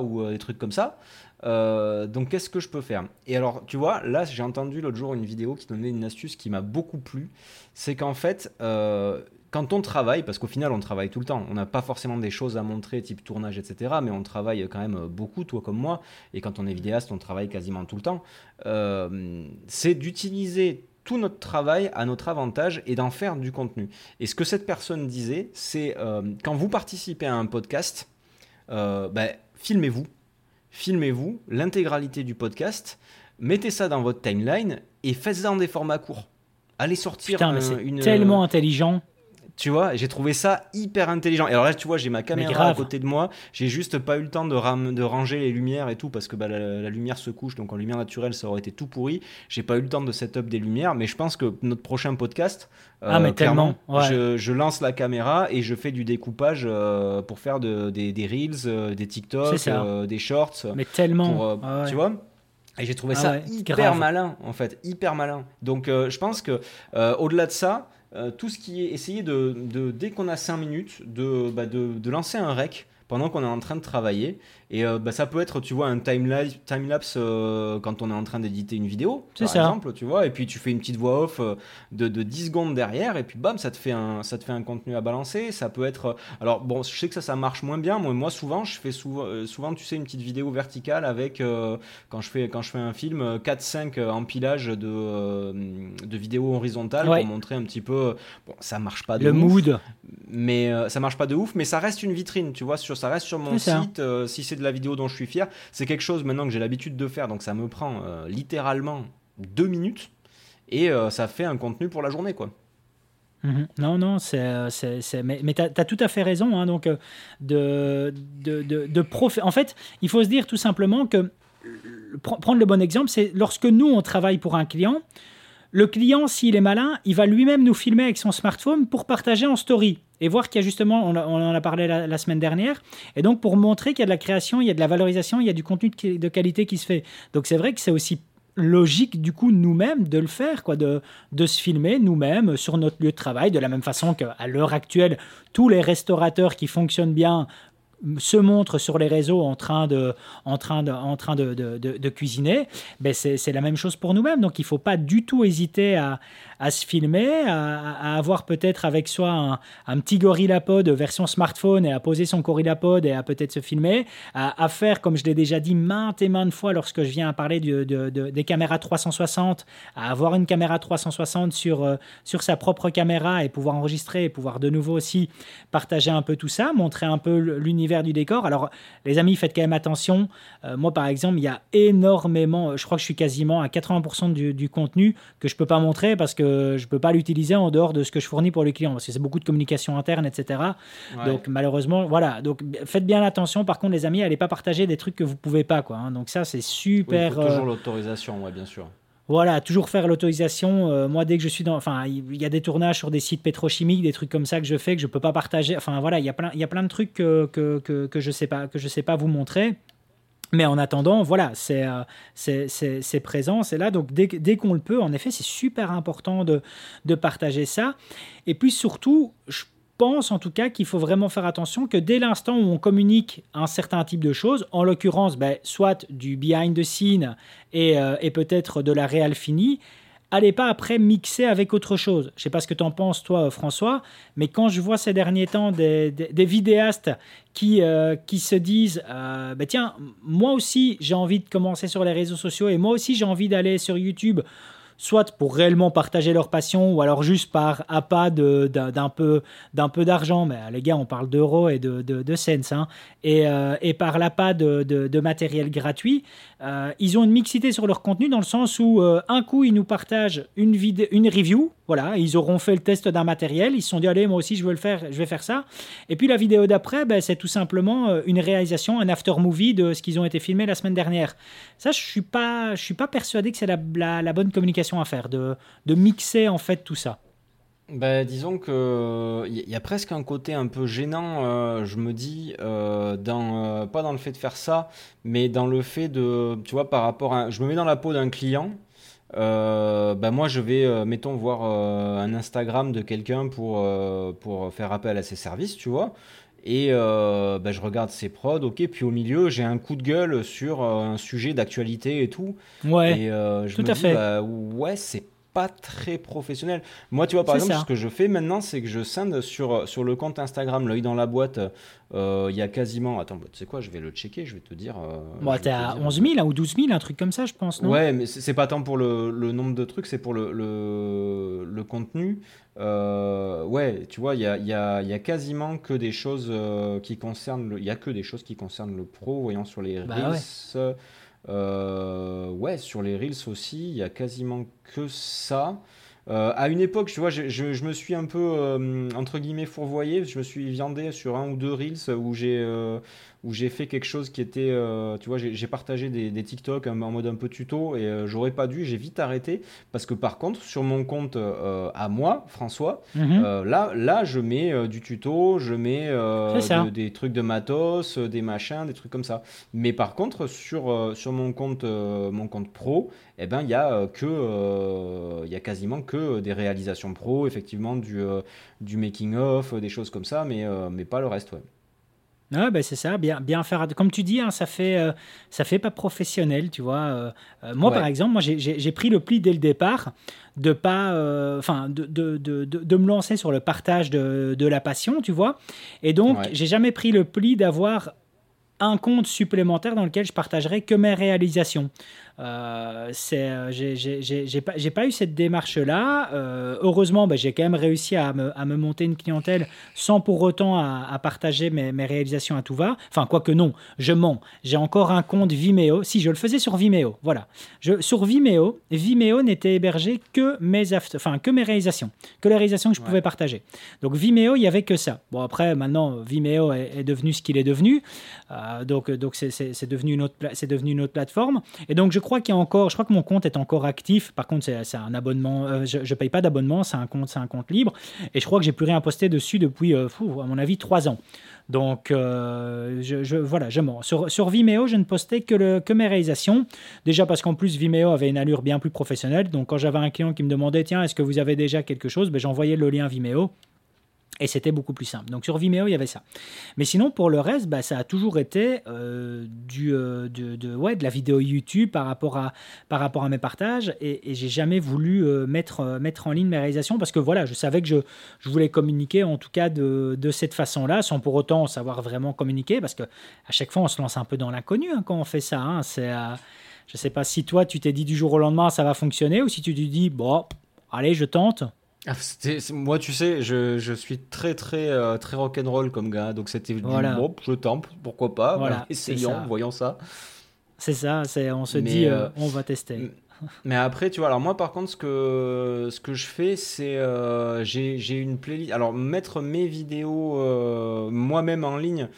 ou euh, des trucs comme ça. Euh, donc qu'est-ce que je peux faire? Et alors tu vois, là j'ai entendu l'autre jour une vidéo qui donnait une astuce qui m'a beaucoup plu. C'est qu'en fait, euh, quand on travaille, parce qu'au final on travaille tout le temps, on n'a pas forcément des choses à montrer type tournage, etc. Mais on travaille quand même beaucoup, toi comme moi. Et quand on est vidéaste, on travaille quasiment tout le temps. c'est d'utiliser tout notre travail à notre avantage et d'en faire du contenu. Et ce que cette personne disait, c'est quand vous participez à un podcast, euh, bah, filmez-vous. Filmez-vous l'intégralité du podcast, mettez ça dans votre timeline et faites-en des formats courts. Allez sortir Putain, une, tellement intelligent. Tu vois, j'ai trouvé ça hyper intelligent. Et alors là, tu vois, j'ai ma caméra à côté de moi. J'ai juste pas eu le temps de, ram de ranger les lumières et tout parce que bah, la, lumière se couche. Donc en lumière naturelle, ça aurait été tout pourri. J'ai pas eu le temps de setup des lumières. Mais je pense que notre prochain podcast, euh, ah, mais clairement, je, lance la caméra et je fais du découpage euh, pour faire de, des, des, reels, euh, des TikTok, des shorts. Mais tellement. Tu vois et j'ai trouvé ah ça hyper malin, en fait, hyper malin. Donc, je pense que au-delà de ça, euh, tout ce qui est essayer de, dès qu'on a 5 minutes, bah, de lancer un rec pendant qu'on est en train de travailler et euh, bah, ça peut être, tu vois, un time-lapse time -lapse, euh, quand on est en train d'éditer une vidéo, par ça. exemple, tu vois, et puis tu fais une petite voix off euh, de, de, 10 secondes derrière, et puis bam, ça te, fait un, ça te fait un contenu à balancer. Ça peut être. Alors, bon, je sais que ça, ça marche moins bien. Moi, moi souvent, je fais souvent, souvent, tu sais, une petite vidéo verticale avec, quand, je fais, quand je fais un film, 4-5 empilages de, de vidéos horizontales pour montrer un petit peu. Bon, ça marche pas de Le mood. Mais ça marche pas de ouf, mais ça reste une vitrine, tu vois, sur, ça reste sur mon site. si c'est de la vidéo dont je suis fier. C'est quelque chose maintenant que j'ai l'habitude de faire, donc ça me prend euh, littéralement deux minutes et euh, ça fait un contenu pour la journée, quoi. Mhm. Non, non, c'est, euh, mais, mais tu as, tout à fait raison. Hein, donc, de, de, de, En fait, il faut se dire tout simplement que prendre le bon exemple, c'est lorsque nous, on travaille pour un client, le client, s'il est malin, il va lui-même nous filmer avec son smartphone pour partager en story et voir qu'il y a justement, on, en a parlé la, semaine dernière, et donc pour montrer qu'il y a de la création, il y a de la valorisation, il y a du contenu de, qualité qui se fait. Donc c'est vrai que c'est aussi logique du coup nous-mêmes de le faire, quoi, de, de se filmer nous-mêmes sur notre lieu de travail, de la même façon qu'à l'heure actuelle, tous les restaurateurs qui fonctionnent bien se montre sur les réseaux en train de, en train de, en train de, cuisiner, ben c'est la même chose pour nous-mêmes. Donc il ne faut pas du tout hésiter à, à se filmer, à, avoir peut-être avec soi un, petit GorillaPod version smartphone et à poser son GorillaPod et à peut-être se filmer, à, faire, comme je l'ai déjà dit maintes et maintes fois lorsque je viens à parler de, des caméras 360, à avoir une caméra 360 sur, euh, sur sa propre caméra et pouvoir enregistrer et pouvoir de nouveau aussi partager un peu tout ça, montrer un peu l'univers du décor. Alors, les amis, faites quand même attention. Euh, moi, par exemple, il y a énormément, je crois que je suis quasiment à 80% du, du contenu que je peux pas montrer parce que je ne peux pas l'utiliser en dehors de ce que je fournis pour les clients, parce que c'est beaucoup de communication interne, etc. Donc malheureusement, voilà. Donc faites bien attention. Par contre, les amis, n'allez pas partager des trucs que vous pouvez pas, quoi. Hein. Donc ça, c'est super. toujours euh, l'autorisation, ouais, bien sûr. Voilà, toujours faire l'autorisation. Euh, moi, dès que je suis dans, enfin, il y a des tournages sur des sites pétrochimiques, des trucs comme ça que je fais que je peux pas partager. Enfin, voilà, il y a plein, il y a plein de trucs que, que, que, que je sais pas, que je sais pas vous montrer. Mais en attendant, voilà, c'est euh, présent, c'est là. Donc dès, qu'on le peut, en effet, c'est super important de, de, partager ça. Et puis surtout, je pense en tout cas qu'il faut vraiment faire attention que dès l'instant où on communique un certain type de choses, en l'occurrence, ben, soit du behind the scene et, euh, peut-être de la réelle finie, allez pas après mixer avec autre chose. Je sais pas ce que tu en penses, toi, François, mais quand je vois ces derniers temps des, des, vidéastes qui, euh, qui se disent euh, bah, Tiens, moi aussi, j'ai envie de commencer sur les réseaux sociaux et moi aussi, j'ai envie d'aller sur YouTube soit pour réellement partager leur passion, ou alors juste par appât d'un peu, peu d'argent. Mais les gars, on parle d'euros et de, de, de cents. Hein. Et, euh, et, par l'appât de, de, matériel gratuit, euh, ils ont une mixité sur leur contenu dans le sens où euh, un coup, ils nous partagent une, une review. Voilà, ils auront fait le test d'un matériel. Ils se sont dit, allez, moi aussi, je veux le faire, je vais faire ça. Et puis la vidéo d'après, ben, c'est tout simplement une réalisation, un after movie de ce qu'ils ont été filmés la semaine dernière. Ça, je suis suis pas persuadé que c'est la, la bonne communication à faire, de, de mixer en fait tout ça. Bah, disons que il y a presque un côté un peu gênant, euh, je me dis, euh, dans, euh, pas dans le fait de faire ça, mais dans le fait de, tu vois, par rapport à, je me mets dans la peau d'un client, bah moi je vais, mettons, voir un Instagram de quelqu'un pour, pour faire appel à ses services, tu vois, et bah, je regarde ses prods, ok, puis au milieu j'ai un coup de gueule sur un sujet d'actualité et tout, ouais, et je tout me à dis, fait. Bah, ouais, c'est pas très professionnel. Moi, tu vois, par exemple, ce que je fais maintenant, c'est que je scinde sur, sur le compte Instagram, l'œil dans la boîte. Euh, il y a quasiment. Attends, bah, tu sais quoi, je vais le checker, je vais te dire. Euh, bon, t'es à 11 000 hein, ou 12 000, un truc comme ça, je pense, non? Ouais, mais c'est pas tant pour le, le, nombre de trucs, c'est pour le, le, le contenu. Euh, ouais, tu vois, il y a, y, a, y a, quasiment que des choses qui concernent. Il y a que des choses qui concernent le pro, voyant sur les bah, euh, ouais, sur les Reels aussi, il y a quasiment que ça. à une époque, tu vois, je, je, me suis un peu, entre guillemets, fourvoyé. Je me suis viandé sur un ou deux Reels où j'ai où j'ai fait quelque chose qui était, euh, tu vois, j'ai partagé des, des, TikTok en mode un peu tuto et euh, j'aurais pas dû, j'ai vite arrêté parce que par contre sur mon compte euh, à moi, François, mhm. là, là je mets du tuto, je mets des trucs de matos, des machins, des trucs comme ça. Mais par contre sur sur mon compte mon compte pro, eh ben il y a que il y a quasiment que des réalisations pro, effectivement du du making of, des choses comme ça, mais mais pas le reste, ouais. Ah, ben c'est ça, bien, bien faire. Comme tu dis, hein, ça fait euh, ça fait pas professionnel, tu vois. Euh, euh, moi, par exemple, moi j'ai pris le pli dès le départ de pas, enfin, de, de, de, de, me lancer sur le partage de, la passion, tu vois. Et donc, j'ai jamais pris le pli d'avoir un compte supplémentaire dans lequel je partagerai que mes réalisations. Euh, c'est, euh, j'ai pas, pas, eu cette démarche-là. Euh, heureusement, bah, j'ai quand même réussi à me, à me, monter une clientèle sans pour autant à, partager mes, mes, réalisations à tout va. Enfin, quoique non, je mens. J'ai encore un compte Vimeo. Si, je le faisais sur Vimeo. Voilà. Je, sur Vimeo, Vimeo n'était hébergé que mes, enfin, que mes réalisations, que les réalisations que je pouvais partager. Donc Vimeo, il n'y avait que ça. Bon, après, maintenant, Vimeo est, devenu ce qu'il est devenu. donc, donc c'est devenu, une autre, devenu une autre plateforme. Et donc, je crois qu'il encore, je crois que mon compte est encore actif. Par contre, c'est un abonnement. Euh, je, ne paye pas d'abonnement, c'est un compte, c'est un compte libre. Et je crois que j'ai plus rien posté dessus depuis, euh, à mon avis, trois ans. Donc, euh, je, voilà, je mens. Sur, sur, Vimeo, je ne postais que, le, que mes réalisations. Déjà parce qu'en plus, Vimeo avait une allure bien plus professionnelle. Donc, quand j'avais un client qui me demandait, tiens, est-ce que vous avez déjà quelque chose? Ben, J'envoyais le lien Vimeo. Et c'était beaucoup plus simple. Donc sur Vimeo, il y avait ça. Mais sinon, pour le reste, bah, ça a toujours été euh, du, euh, de, ouais, de la vidéo YouTube par rapport à, par rapport à mes partages. Et, j'ai jamais voulu euh, mettre, mettre en ligne mes réalisations parce que voilà, je savais que je, je voulais communiquer en tout cas de, de cette façon-là, sans pour autant savoir vraiment communiquer. Parce que à chaque fois, on se lance un peu dans l'inconnu hein, quand on fait ça. Hein. C'est, je sais pas si toi, tu t'es dit du jour au lendemain, ça va fonctionner, ou si tu te dis, bon, allez, je tente. Ah, moi, tu sais, je, je, suis très, très, euh, très rock'n'roll comme gars. Donc, c'était voilà. bon, je tente, pourquoi pas. Voilà, essayons, voyons ça. C'est ça, on se dit, euh, euh, on va tester. Mais après, tu vois, alors moi, par contre, ce que, ce que je fais, c'est. j'ai une playlist. Alors, mettre mes vidéos moi-même en ligne,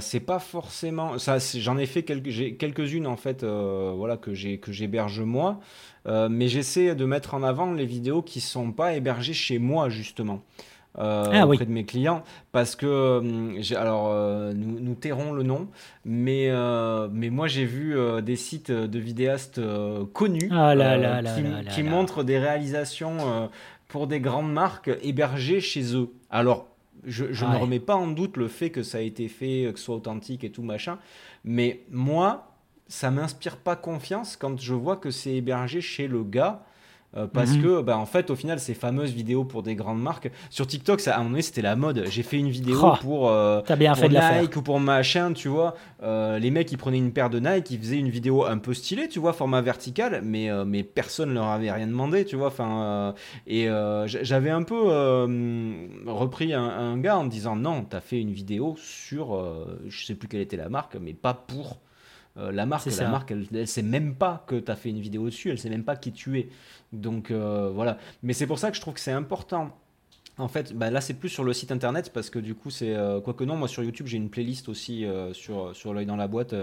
c'est pas forcément. Ça, j'en ai fait quelques, quelques-unes, en fait, voilà, que j'héberge moi. Euh, mais j'essaie de mettre en avant les vidéos qui sont pas hébergées chez moi justement. Euh, ah auprès de mes clients parce que euh, alors nous, nous, tairons le nom mais mais moi j'ai vu des sites de vidéastes connus ah qui, montrent des réalisations pour des grandes marques hébergées chez eux alors je, je ne remets pas en doute le fait que ça a été fait que ce soit authentique et tout machin mais moi ça m'inspire pas confiance quand je vois que c'est hébergé chez le gars. Euh, parce mhm. que, bah, en fait, au final, ces fameuses vidéos pour des grandes marques, sur TikTok, ça, à un moment donné, c'était la mode. J'ai fait une vidéo oh, pour, euh, bien fait Nike ou pour machin, tu vois. Euh, les mecs, ils prenaient une paire de Nike, ils faisaient une vidéo un peu stylée, tu vois, format vertical, mais, mais personne leur avait rien demandé, tu vois. Enfin, et j'avais un peu repris un, un, gars en disant non, t'as fait une vidéo sur, je sais plus quelle était la marque, mais pas pour euh, la marque, la marque, elle, sait même pas que tu as fait une vidéo dessus, elle sait même pas qui tu es. Donc euh, voilà. Mais c'est pour ça que je trouve que c'est important. En fait, bah, là c'est plus sur le site internet parce que du coup c'est euh, quoi que non, moi sur YouTube j'ai une playlist aussi sur sur l'œil dans la boîte.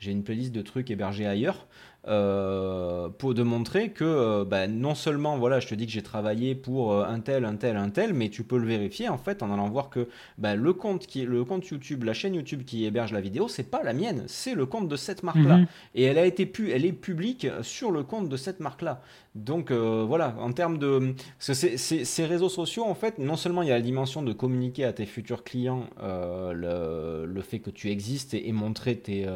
j'ai une playlist de trucs hébergés ailleurs. Euh, pour de montrer que euh, bah, non seulement voilà je te dis que j'ai travaillé pour euh, un tel un tel un tel mais tu peux le vérifier en fait en allant voir que bah, le compte qui le compte YouTube la chaîne YouTube qui héberge la vidéo c'est pas la mienne c'est le compte de cette marque là mhm. et elle a été pu elle est publique sur le compte de cette marque là donc voilà en termes de ces réseaux sociaux en fait non seulement il y a la dimension de communiquer à tes futurs clients le, le, fait que tu existes et, et montrer tes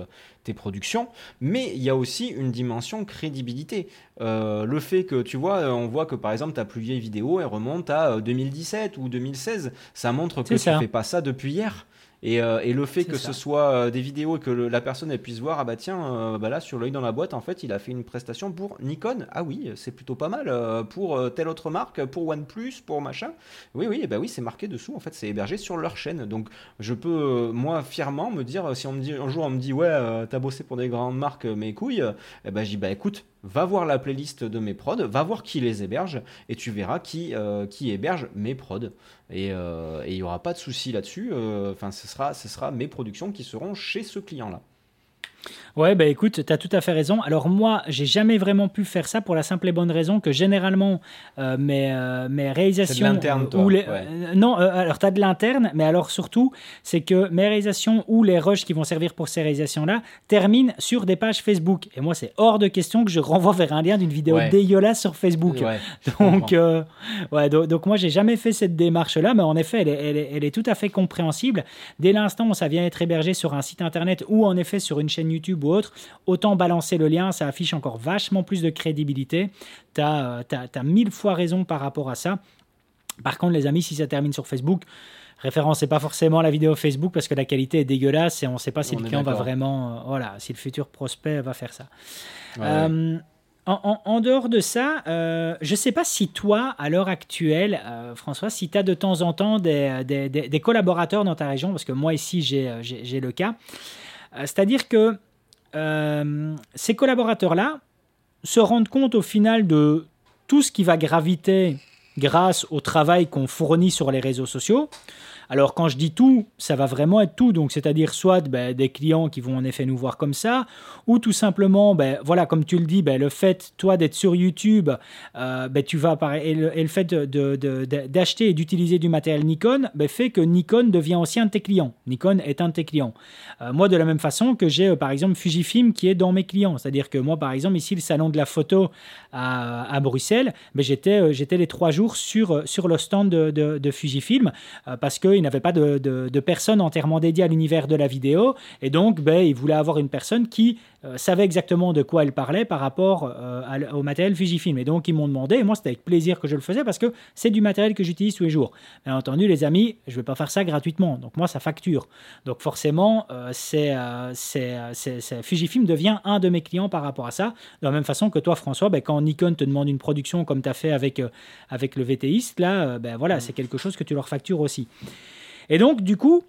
productions, mais il y a aussi une dimension crédibilité. Euh, le fait que, tu vois, on voit que par exemple ta plus vieille vidéo, elle remonte à 2017 euh, ou 2016, ça montre que tu fais pas ça depuis hier. Euh, et, le fait que ce soit euh, des vidéos et que la personne elle puisse voir, ah bah tiens, euh, bah là sur l'œil dans la boîte, en fait, il a fait une prestation pour Nikon. Ah oui, c'est plutôt pas mal. pour telle autre marque, pour OnePlus, pour machin. Oui, oui, bah oui, c'est marqué dessous. En fait, c'est hébergé sur leur chaîne. Donc, je peux, moi, fièrement me dire, si on me dit, un jour on me dit, ouais, t'as bossé pour des grandes marques, mes couilles, eh ben, je dis, bah écoute, va voir la playlist de mes prods, va voir qui les héberge, et tu verras qui, euh, héberge mes prods. Et il n'y aura pas de souci là-dessus. Enfin, ce, sera, ce sera mes productions qui seront chez ce client-là. Ouais, bah écoute, tu as tout à fait raison. Alors moi, j'ai jamais vraiment pu faire ça pour la simple et bonne raison que généralement euh, mes, euh, mes réalisations... De l'interne, toi. Les, euh, non, alors tu as de l'interne, mais alors surtout, c'est que mes réalisations ou les rushs qui vont servir pour ces réalisations-là terminent sur des pages Facebook. Et moi, c'est hors de question que je renvoie vers un lien d'une vidéo dégueulasse sur Facebook. donc, ouais, donc, donc, moi, j'ai jamais fait cette démarche-là, mais en effet, elle est, elle, est, elle est, tout à fait compréhensible. Dès l'instant où ça vient être hébergé sur un site internet ou en effet sur une chaîne YouTube ou autre, autant balancer le lien, ça affiche encore vachement plus de crédibilité. Tu as, as, mille fois raison par rapport à ça. Par contre, les amis, si ça termine sur Facebook, référencez pas forcément la vidéo Facebook parce que la qualité est dégueulasse et on ne sait pas si le client va vraiment, euh, voilà, si le futur prospect va faire ça. Euh, en, dehors de ça, euh, je ne sais pas si toi, à l'heure actuelle, François, si tu as de temps en temps des, des, des, collaborateurs dans ta région, parce que moi ici j'ai le cas, c'est-à-dire que euh, ces collaborateurs-là se rendent compte au final de tout ce qui va graviter grâce au travail qu'on fournit sur les réseaux sociaux. Alors quand je dis tout, ça va vraiment être tout, donc c'est-à-dire soit ben, des clients qui vont en effet nous voir comme ça, ou tout simplement, ben, voilà, comme tu le dis, ben, le fait, toi, d'être sur YouTube, euh, ben, tu vas et le, et le fait d'acheter de, et d'utiliser du matériel Nikon ben, fait que Nikon devient aussi un de tes clients. Nikon est un de tes clients. Euh, moi, de la même façon que j'ai, euh, par exemple, Fujifilm qui est dans mes clients. C'est-à-dire que moi, par exemple, ici, le salon de la photo à, à Bruxelles, ben, j'étais les trois jours sur, sur le stand de, de Fujifilm parce que il n'avait pas de, personne entièrement dédiée à l'univers de la vidéo. Et donc, ben, il voulait avoir une personne qui euh, savait exactement de quoi elle parlait par rapport euh, au matériel Fujifilm. Et donc, ils m'ont demandé, et moi, c'était avec plaisir que je le faisais parce que c'est du matériel que j'utilise tous les jours. Bien entendu, les amis, je ne vais pas faire ça gratuitement. Donc, moi, ça facture. Donc, forcément, euh, c'est, Fujifilm devient un de mes clients par rapport à ça. De la même façon que toi, François, ben, quand Nikon te demande une production comme tu as fait avec, avec le VTiste, là, ben, voilà, c'est quelque chose que tu leur factures aussi. Et donc, du coup,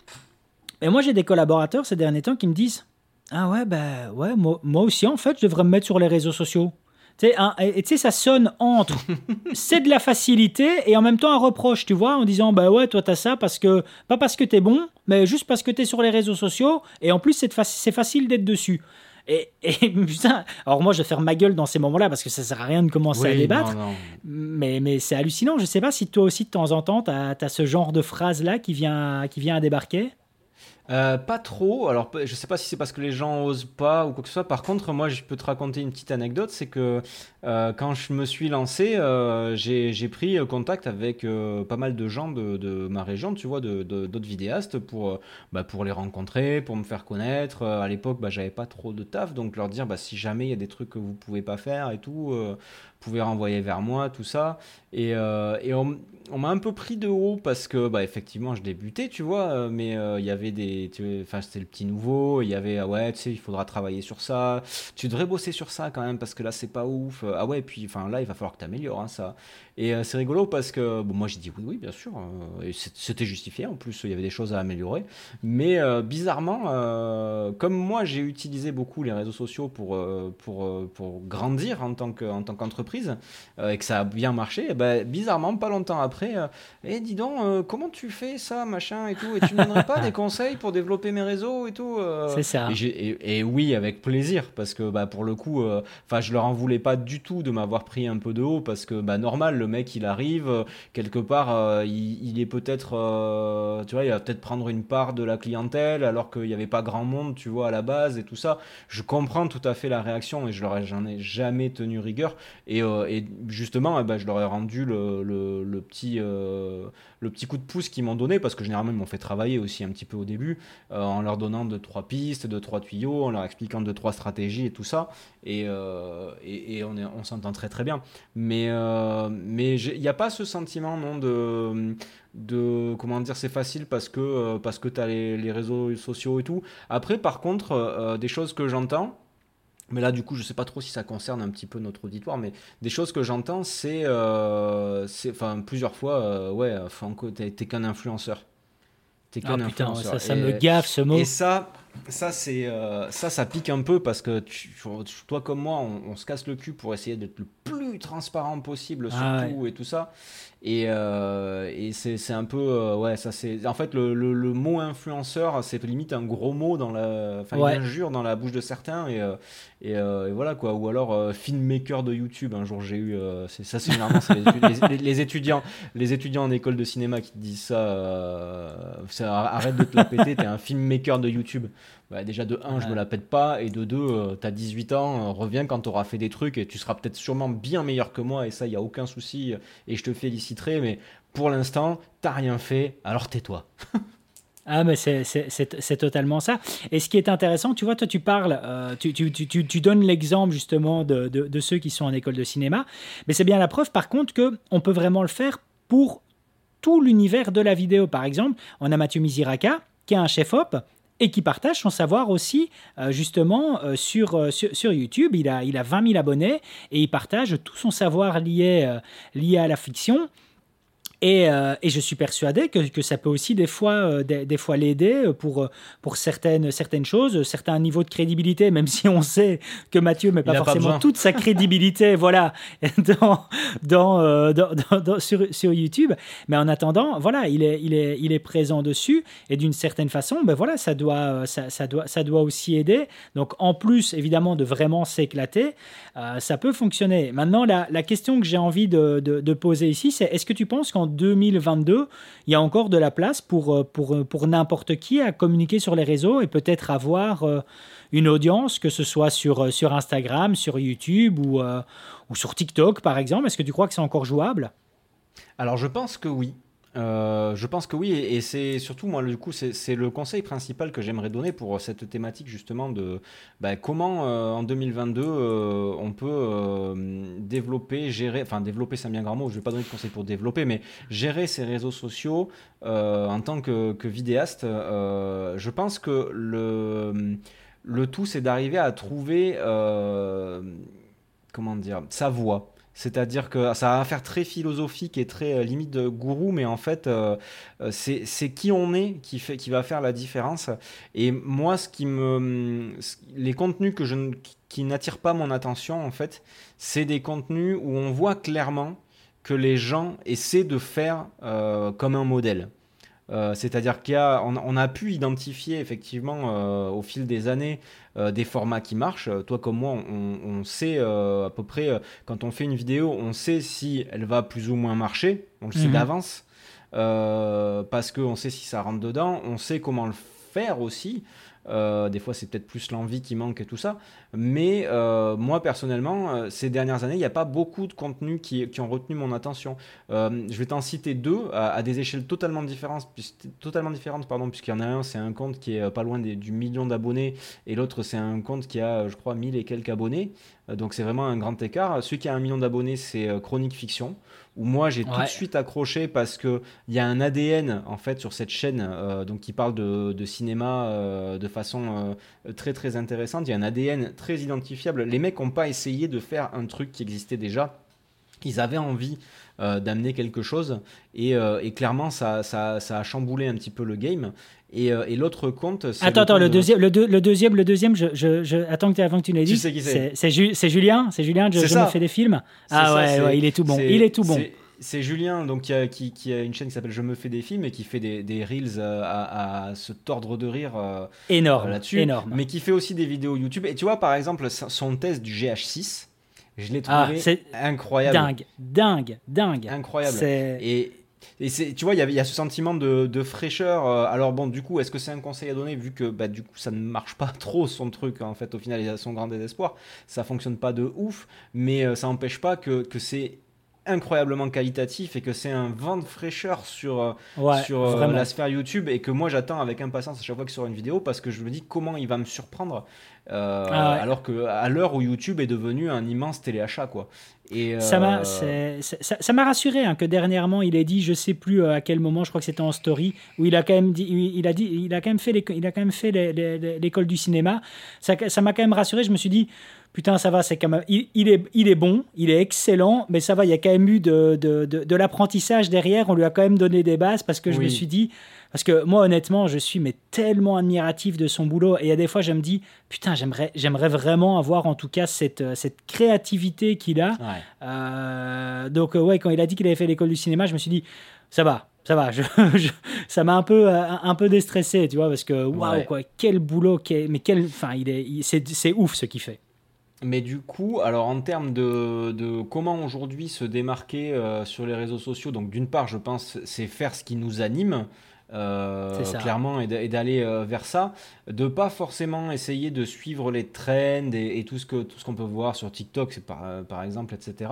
ben, moi, j'ai des collaborateurs ces derniers temps qui me disent ah ouais, ben ouais, moi, aussi, en fait, je devrais me mettre sur les réseaux sociaux. Tu sais, et tu sais, ça sonne entre c'est de la facilité et en même temps un reproche, tu vois, en disant bah ouais, toi t'as ça parce que, pas parce que t'es bon, mais juste parce que t'es sur les réseaux sociaux et en plus c'est, facile d'être dessus. Et, et putain, alors moi je vais faire ma gueule dans ces moments-là parce que ça sert à rien de commencer à débattre. Mais, mais c'est hallucinant. Je sais pas si toi aussi de temps en temps tu as, ce genre de phrase là qui vient, qui vient à débarquer. Euh, pas trop. Alors, je sais pas si c'est parce que les gens osent pas ou quoi que ce soit. Par contre, moi, je peux te raconter une petite anecdote. C'est que euh, quand je me suis lancé, euh, j'ai pris contact avec pas mal de gens de, ma région, tu vois, d'autres de, vidéastes pour, bah, pour les rencontrer, pour me faire connaître. à l'époque, bah, j'avais pas trop de taf, donc leur dire bah, si jamais il y a des trucs que vous pouvez pas faire et tout, pouvez renvoyer vers moi, tout ça. Et, on, m'a un peu pris de haut parce que, effectivement, je débutais, tu vois, mais il y avait des. Enfin, c'était le petit nouveau, il y avait, ah ouais, tu sais, il faudra travailler sur ça. Tu devrais bosser sur ça quand même parce que là, c'est pas ouf. Ah ouais, puis, enfin, là, il va falloir que tu améliores hein, ça. Et c'est rigolo parce que, bon, moi, j'ai dit oui, oui, bien sûr. et c'était justifié. En plus, il y avait des choses à améliorer. Mais bizarrement, comme moi, j'ai utilisé beaucoup les réseaux sociaux pour, pour, pour grandir en tant qu'entreprise euh, et que ça a bien marché, et ben, bizarrement, pas longtemps après, euh, eh, dis donc, euh, comment tu fais ça, machin et tout Et tu ne donnerais pas des conseils pour développer mes réseaux et tout C'est ça. Et, oui, avec plaisir, parce que bah, pour le coup, enfin, je leur en voulais pas du tout de m'avoir pris un peu de haut, parce que bah, normal, le mec, il arrive, quelque part, il, est peut-être, tu vois, il va peut-être prendre une part de la clientèle, alors qu'il n'y avait pas grand monde, tu vois, à la base et tout ça. Je comprends tout à fait la réaction et je leur ai, j'en ai jamais tenu rigueur. Et euh, et, justement, eh ben, je leur ai rendu le, petit, euh, le petit coup de pouce qu'ils m'ont donné, parce que généralement, ils m'ont fait travailler aussi un petit peu au début, euh, en leur donnant deux, trois pistes, deux, trois tuyaux, en leur expliquant deux, trois stratégies et tout ça. Et, et, on, s'entend très très bien. Mais mais il n'y a pas ce sentiment non de comment dire c'est facile parce que parce que tu as les, les, réseaux sociaux et tout après par contre des choses que j'entends mais là, du coup, je sais pas trop si ça concerne un petit peu notre auditoire, mais des choses que j'entends, c'est, euh, enfin, plusieurs fois, euh, ouais, Franco, t'es qu'un influenceur. T'es ah, influenceur. ça, ça me gaffe ce mot. Et ça, ça, c'est euh, ça, ça pique un peu parce que toi comme moi, on, se casse le cul pour essayer d'être le plus transparent possible sur ah tout et tout ça. Et, euh, et c'est un peu euh, ouais ça c'est en fait le, le, mot influenceur c'est limite un gros mot dans la enfin une injure dans la bouche de certains et, et, voilà quoi. Ou alors filmmaker de YouTube. Un jour j'ai eu ça c'est généralement les, les, étudiants les étudiants en école de cinéma qui te disent ça, arrête de te la péter t'es un filmmaker de YouTube bah, déjà de 1 je me la pète pas et de 2 euh, t'as 18 ans euh, reviens quand t'auras fait des trucs et tu seras peut-être sûrement bien meilleur que moi et ça il y a aucun souci et je te féliciterai mais pour l'instant t'as rien fait alors tais-toi Ah, mais c'est totalement ça. Et ce qui est intéressant, tu vois, toi, tu parles, euh, tu, tu, tu, tu, donnes l'exemple justement de, de, de, ceux qui sont en école de cinéma, mais c'est bien la preuve, par contre, qu'on peut vraiment le faire pour tout l'univers de la vidéo. Par exemple, on a Mathieu Misiraka, qui est un chef-op, et qui partage son savoir aussi euh, justement euh, sur, euh, sur, YouTube. Il a, il a 20 000 abonnés et il partage tout son savoir lié à la fiction. Et, euh, et, je suis persuadé que, que, ça peut aussi des fois, euh, des, fois l'aider pour, pour certaines, certaines choses, certains niveaux de crédibilité, même si on sait que Mathieu met pas forcément toute sa crédibilité voilà, dans, dans, euh, dans, dans, sur, sur, YouTube. Mais en attendant, voilà, il est, il est, il est présent dessus et d'une certaine façon, ben voilà, ça, doit, ça, ça, doit, ça doit aussi aider. Donc en plus, évidemment, de vraiment s'éclater, ça peut fonctionner. Maintenant, la, la question que j'ai envie de, de, de poser ici, c'est est-ce que tu penses qu'en 2022, il y a encore de la place pour, euh, pour, euh, pour n'importe qui à communiquer sur les réseaux et peut-être avoir euh, une audience, que ce soit sur, sur Instagram, sur YouTube ou, ou sur TikTok par exemple. Est-ce que tu crois que c'est encore jouable? Alors je pense que oui. Euh, je pense que oui, et, c'est surtout moi, du coup, c'est le conseil principal que j'aimerais donner pour cette thématique justement de bah, comment euh, en 2022 euh, on peut développer, gérer, enfin développer c'est un bien grand mot, je ne vais pas donner de conseils pour développer, mais gérer ses réseaux sociaux en tant que, que vidéaste. je pense que le, le tout c'est d'arriver à trouver, comment dire, sa voix. C'est-à-dire que ça va faire très philosophique et très euh, limite de gourou, mais en fait, euh, euh, c'est qui on est qui, fait, qui va faire la différence. Et moi, ce qui me, les contenus que je, qui n'attirent pas mon attention, en fait, c'est des contenus où on voit clairement que les gens essaient de faire comme un modèle. C'est-à-dire qu'on a, a pu identifier effectivement au fil des années euh, des formats qui marchent. Toi comme moi, on, sait à peu près, quand on fait une vidéo, on sait si elle va plus ou moins marcher, on le sait mhm. d'avance, parce qu'on sait si ça rentre dedans, on sait comment le faire aussi. Euh, des fois, c'est peut-être plus l'envie qui manque et tout ça. Mais euh, moi, personnellement, euh, ces dernières années, il n'y a pas beaucoup de contenus qui, ont retenu mon attention. je vais t'en citer deux à, des échelles totalement différentes, totalement différentes pardon, puisqu'il y en a un, c'est un compte qui est pas loin du million d'abonnés, et l'autre, c'est un compte qui a, je crois, 1000 et quelques abonnés. Donc c'est vraiment un grand écart. Celui qui a un million d'abonnés, c'est Chronique Fiction où moi j'ai tout de suite accroché parce que il y a un ADN en fait sur cette chaîne euh, donc qui parle de, cinéma euh, de façon euh, très très intéressante. Il y a un ADN très identifiable. Les mecs n'ont pas essayé de faire un truc qui existait déjà. Ils avaient envie d'amener quelque chose et, clairement ça, ça, ça, a chamboulé un petit peu le game et, et l'autre compte attends attends le, deuxième le, le, deuxième le deuxième je, je, attends que avant que tu l'aies dit c'est Julien c'est Julien je, je me fais des films ah ouais, ouais, il est tout bon il est tout bon c'est Julien donc, qui a, qui, qui, a, une chaîne qui s'appelle Je me fais des films et qui fait des, des reels euh, à, à, se tordre de rire euh, énorme, là-dessus. Énorme. Mais qui fait aussi des vidéos YouTube. Et tu vois, par exemple, son test du GH6, je l'ai ah, trouvé incroyable. Dingue, dingue, dingue. Incroyable. Et, et tu vois, il y, y, a ce sentiment de, de, fraîcheur. Euh, alors bon, du coup, est-ce que c'est un conseil à donner vu que bah, du coup ça ne marche pas trop son truc en fait au final il a son grand désespoir, ça fonctionne pas de ouf, mais ça n'empêche pas que, que c'est incroyablement qualitatif et que c'est un vent de fraîcheur sur, euh, sur euh, la sphère YouTube et que moi j'attends avec impatience à chaque fois que sur une vidéo parce que je me dis comment il va me surprendre euh, ah alors que à l'heure où YouTube est devenu un immense téléachat quoi. Et ça m'a ça rassuré hein, que dernièrement il ait dit je sais plus à quel moment je crois que c'était en story où il a quand même dit il a dit il a quand même fait il a quand même fait l'école du cinéma. Ça ça m'a quand même rassuré je me suis dit putain, ça va, c'est quand même, il, est, il est bon, il est excellent, mais ça va, il y a quand même eu de, de, de, l'apprentissage derrière, on lui a quand même donné des bases parce que je me suis dit, Parce que moi, honnêtement, je suis mais tellement admiratif de son boulot. Et il y a des fois, je me dis, putain, j'aimerais, j'aimerais vraiment avoir en tout cas cette, euh, cette créativité qu'il a. Euh, donc, euh, ouais, quand il a dit qu'il avait fait l'école du cinéma, je me suis dit, ça va, ça va, je, ça m'a un peu, un peu déstressé, tu vois, parce que waouh, quoi, quel boulot, mais quel, enfin, il est, c'est ouf ce qu'il fait. Mais du coup, alors en termes de, de comment aujourd'hui se démarquer sur les réseaux sociaux, donc d'une part, je pense, c'est faire ce qui nous anime. Euh, clairement, et d'aller euh, vers ça, de pas forcément essayer de suivre les trends et, tout ce que tout ce qu'on peut voir sur TikTok, par, euh, par exemple, etc.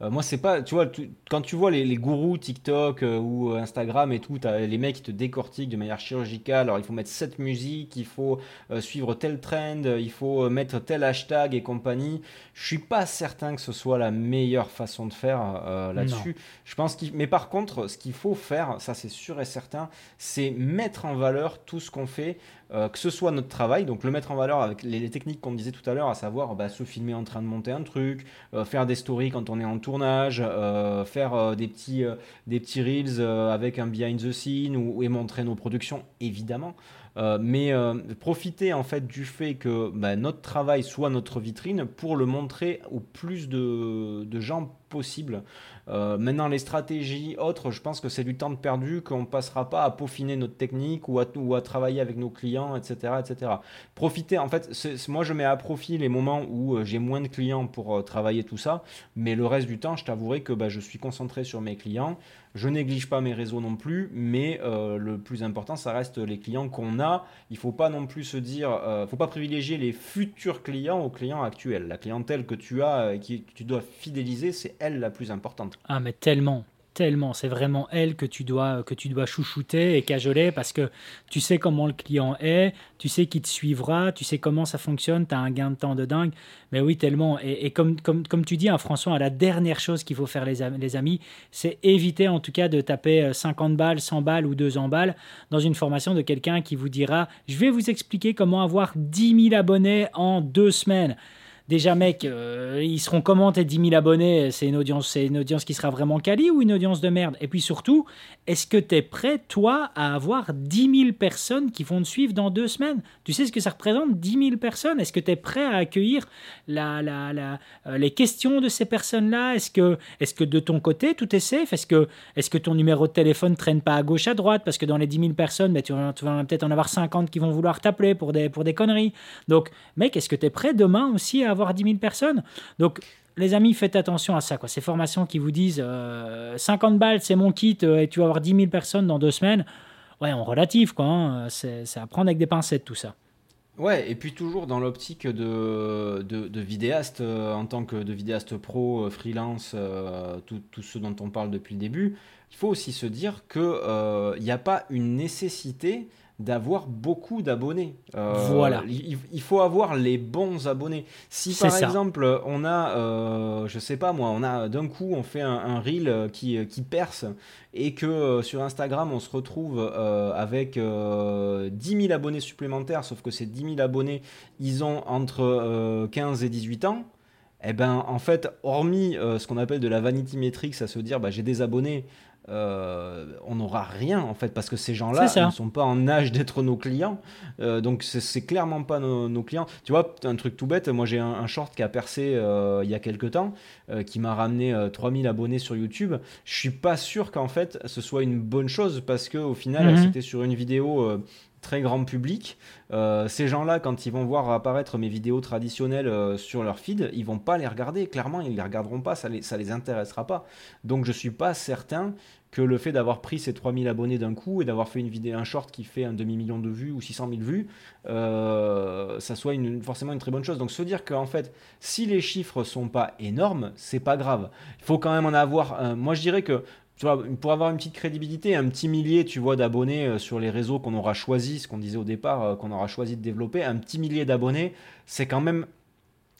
moi, c'est pas, tu vois, quand tu vois les, les gourous TikTok ou Instagram et tout, as les mecs qui te décortiquent de manière chirurgicale. Alors, il faut mettre cette musique, il faut suivre tel trend, il faut mettre tel hashtag et compagnie. Je suis pas certain que ce soit la meilleure façon de faire là-dessus. Je pense qu'il, mais par contre, ce qu'il faut faire, ça c'est sûr et certain c'est mettre en valeur tout ce qu'on fait, euh, que ce soit notre travail, donc le mettre en valeur avec les, techniques qu'on disait tout à l'heure, à savoir bah, se filmer en train de monter un truc, euh, faire des stories quand on est en tournage, euh, faire des, petits, des petits reels avec un behind the scene ou, et montrer nos productions, évidemment. mais profiter en fait du fait que bah, notre travail soit notre vitrine pour le montrer au plus de, de gens possible. Euh, maintenant, les stratégies autres, je pense que c'est du temps perdu, qu'on ne passera pas à peaufiner notre technique ou à, ou à travailler avec nos clients, etc. etc. Profiter, en fait, moi je mets à profit les moments où euh, j'ai moins de clients pour euh, travailler tout ça, mais le reste du temps, je t'avouerai que bah, je suis concentré sur mes clients. Je néglige pas mes réseaux non plus, mais le plus important, ça reste les clients qu'on a. Il faut pas non plus se dire, faut pas privilégier les futurs clients aux clients actuels. La clientèle que tu as et que tu dois fidéliser, c'est elle la plus importante. Ah, mais tellement, tellement. C'est vraiment elle que tu dois que tu dois chouchouter et cajoler parce que tu sais comment le client est, tu sais qui te suivra, tu sais comment ça fonctionne, tu as un gain de temps de dingue. Mais oui, tellement. Et, comme, comme, comme tu dis, hein, François, la dernière chose qu'il faut faire, les, les amis, c'est éviter en tout cas de taper 50 euh, balles, 100 balles ou 200 balles dans une formation de quelqu'un qui vous dira Je vais vous expliquer comment avoir 10 000 abonnés en deux semaines déjà, mec, euh, ils seront comment tes 10 000 abonnés? C'est une, audience, c'est une audience qui sera vraiment quali ou une audience de merde? Et puis surtout, est-ce que tu es prêt, toi, à avoir 10 000 personnes qui vont te suivre dans deux semaines? Tu sais ce que ça représente, 10 000 personnes? Est-ce que tu es prêt à accueillir la, la, la, euh, les questions de ces personnes-là? Est-ce que, est que de ton côté, tout est safe? Est-ce que, est que ton numéro de téléphone traîne pas à gauche, à droite? Parce que dans les 10 000 personnes, ben, tu vas, peut-être en avoir 50 qui vont vouloir t'appeler pour des, pour des conneries. Donc, mec, est-ce que tu es prêt demain aussi à avoir 10 000 personnes. Donc, les amis, faites attention à ça. Quoi. Ces formations qui vous disent 50 euh, balles, c'est mon kit, euh, et tu vas avoir 10 000 personnes dans deux semaines. Ouais, on relative, quoi. Hein. C'est, à prendre avec des pincettes, tout ça. Ouais, et puis toujours dans l'optique de, vidéaste, euh, en tant que de vidéaste pro, freelance, tout, tout, ce dont on parle depuis le début, il faut aussi se dire qu'il n'y a pas une nécessité d'avoir beaucoup d'abonnés. Euh, voilà. Il, faut avoir les bons abonnés. Si par exemple on a, euh, je sais pas moi, on a d'un coup on fait un, reel qui, qui, perce et que euh, sur Instagram on se retrouve avec 10 000 abonnés supplémentaires, sauf que ces 10 000 abonnés ils ont entre 15 et 18 ans. Eh ben, en fait, hormis ce qu'on appelle de la vanity metrics, à se dire, bah, j'ai des abonnés, euh, on n'aura rien en fait parce que ces gens-là ne sont pas en âge d'être nos clients. Euh, donc c'est clairement pas nos, clients. Tu vois, un truc tout bête, moi j'ai un, short qui a percé euh, il y a quelques temps, qui m'a ramené 3000 abonnés sur YouTube. Je suis pas sûr qu'en fait ce soit une bonne chose parce que au final mhm. c'était sur une vidéo très grand public. ces gens-là, quand ils vont voir apparaître mes vidéos traditionnelles sur leur feed, ils vont pas les regarder. Clairement, ils les regarderont pas, ça les, intéressera pas. Donc je suis pas certain que le fait d'avoir pris ces 3000 abonnés d'un coup et d'avoir fait une vidéo, un short qui fait un demi-million de vues ou 600 000 vues, euh, ça soit forcément une très bonne chose. Donc se dire qu'en fait, si les chiffres sont pas énormes, c'est pas grave. Il faut quand même en avoir. moi, je dirais que pour avoir une petite crédibilité, un petit millier, tu vois, d'abonnés euh, sur les réseaux qu'on aura choisi, ce qu'on disait au départ, euh, qu'on aura choisi de développer, un petit millier d'abonnés, c'est quand même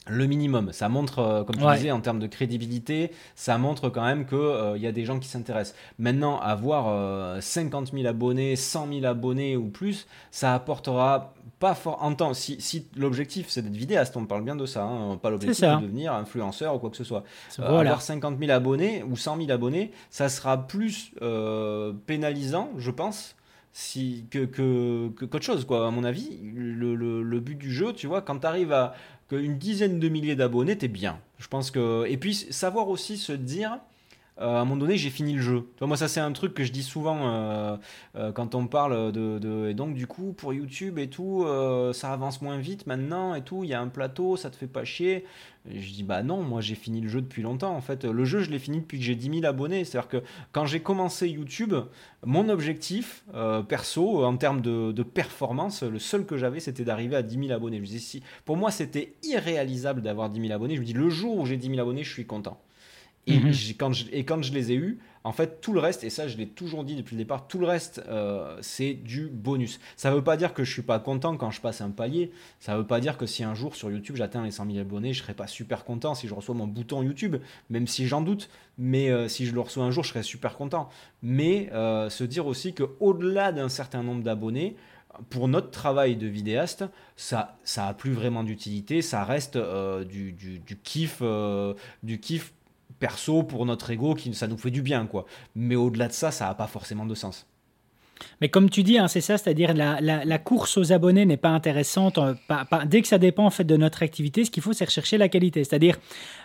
le minimum. Ça montre, euh, comme tu disais, en termes de crédibilité, ça montre quand même qu'il euh, y a des gens qui s'intéressent. Maintenant, avoir 50 euh, 000 abonnés, 100 000 abonnés ou plus, ça apportera pas fort. En temps, si, si l'objectif c'est d'être vidéaste, on parle bien de ça, hein, pas l'objectif de devenir influenceur ou quoi que ce soit. avoir 50 000 abonnés ou 100 000 abonnés, ça sera plus pénalisant, je pense, si, que, que, qu'autre chose, quoi. À mon avis, le, le, but du jeu, tu vois, quand tu arrives à une dizaine de milliers d'abonnés, t'es bien. Je pense que. Et puis, savoir aussi se dire euh, à un moment donné, j'ai fini le jeu. moi, ça, c'est un truc que je dis souvent euh, euh, quand on parle de, Et donc, du coup, pour YouTube et tout, ça avance moins vite maintenant et tout. Il y a un plateau, ça te fait pas chier. je dis, bah non, moi, j'ai fini le jeu depuis longtemps. En fait, le jeu, je l'ai fini depuis que j'ai 10 000 abonnés. C'est-à-dire que quand j'ai commencé YouTube, mon objectif perso, en termes de, performance, le seul que j'avais, c'était d'arriver à 10 000 abonnés. Je dis, si, pour moi, c'était irréalisable d'avoir 10 000 abonnés. Je me dis, le jour où j'ai 10 000 abonnés, je suis content. Et, mhm. quand je, et, quand je, les ai eus, en fait, tout le reste, et ça je l'ai toujours dit depuis le départ, tout le reste, euh, c'est du bonus. Ça ne veut pas dire que je suis pas content quand je passe un palier. Ça ne veut pas dire que si un jour sur YouTube j'atteins les 100 000 abonnés, je serai pas super content si je reçois mon bouton YouTube, même si j'en doute. Mais euh, si je le reçois un jour, je serai super content. Mais euh, se dire aussi qu'au-delà d'un certain nombre d'abonnés, pour notre travail de vidéaste, ça, ça a plus vraiment d'utilité, ça reste du, du, du, kiff, du kiff perso, pour notre ego, qui, ça nous fait du bien, quoi. Mais au-delà de ça, ça n'a pas forcément de sens. Mais comme tu dis, hein, c'est ça, c'est-à-dire la, la, course aux abonnés n'est pas intéressante. Euh, dès que ça dépend en fait de notre activité, ce qu'il faut, c'est rechercher la qualité. C'est-à-dire,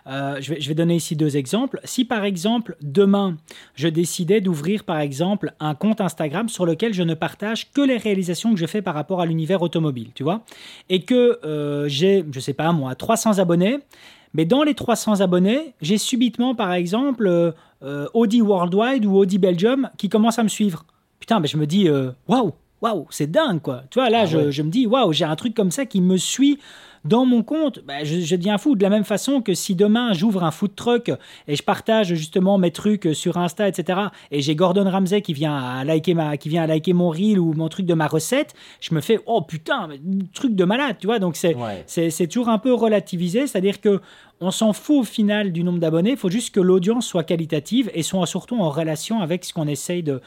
euh, je, vais, je, vais, donner ici deux exemples. Si par exemple demain, je décidais d'ouvrir par exemple un compte Instagram sur lequel je ne partage que les réalisations que je fais par rapport à l'univers automobile, tu vois, et que euh, j'ai, je sais pas moi, 300 abonnés. Mais dans les 300 abonnés, j'ai subitement, par exemple, euh, euh, Audi Worldwide ou Audi Belgium qui commencent à me suivre. Putain, mais je me dis, euh, waouh, waouh, c'est dingue, quoi. Tu vois, là, ah je, je, me dis, waouh, j'ai un truc comme ça qui me suit dans mon compte, bah, je, je, deviens fou. De la même façon que si demain j'ouvre un food truck et je partage justement mes trucs sur Insta, etc. Et j'ai Gordon Ramsay qui vient à liker ma, qui vient à liker mon reel ou mon truc de ma recette, je me fais oh putain, truc de malade, tu vois. Donc c'est c'est toujours un peu relativisé, c'est-à-dire que on s'en fout au final du nombre d'abonnés. Il faut juste que l'audience soit qualitative et soit surtout en relation avec ce qu'on essaye de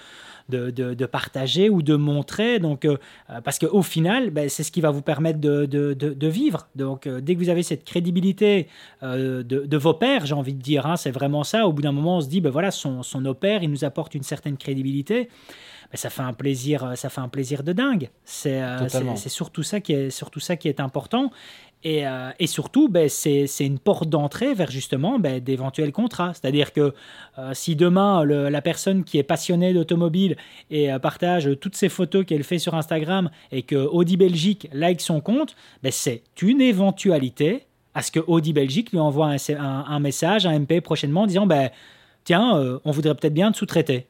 de, partager ou de montrer. Donc, euh, euh, parce qu'au final, ben, c'est ce qui va vous permettre de, vivre. Donc, euh, dès que vous avez cette crédibilité de, vos pères, j'ai envie de dire, hein, c'est vraiment ça. Au bout d'un moment, on se dit, ben voilà, son, son nos pères, il nous apporte une certaine crédibilité. Ben, ça fait un plaisir, ça fait un plaisir de dingue. C'est surtout ça qui est surtout ça qui est important. Euh, et, surtout, ben, c'est une porte d'entrée vers justement ben, d'éventuels contrats. C'est-à-dire que euh, si demain, la personne qui est passionnée d'automobile et euh, partage toutes ses photos qu'elle fait sur Instagram et que Audi Belgique like son compte, ben, c'est une éventualité à ce que Audi Belgique lui envoie un, message, un MP prochainement disant ben, Tiens, on voudrait peut-être bien te sous-traiter.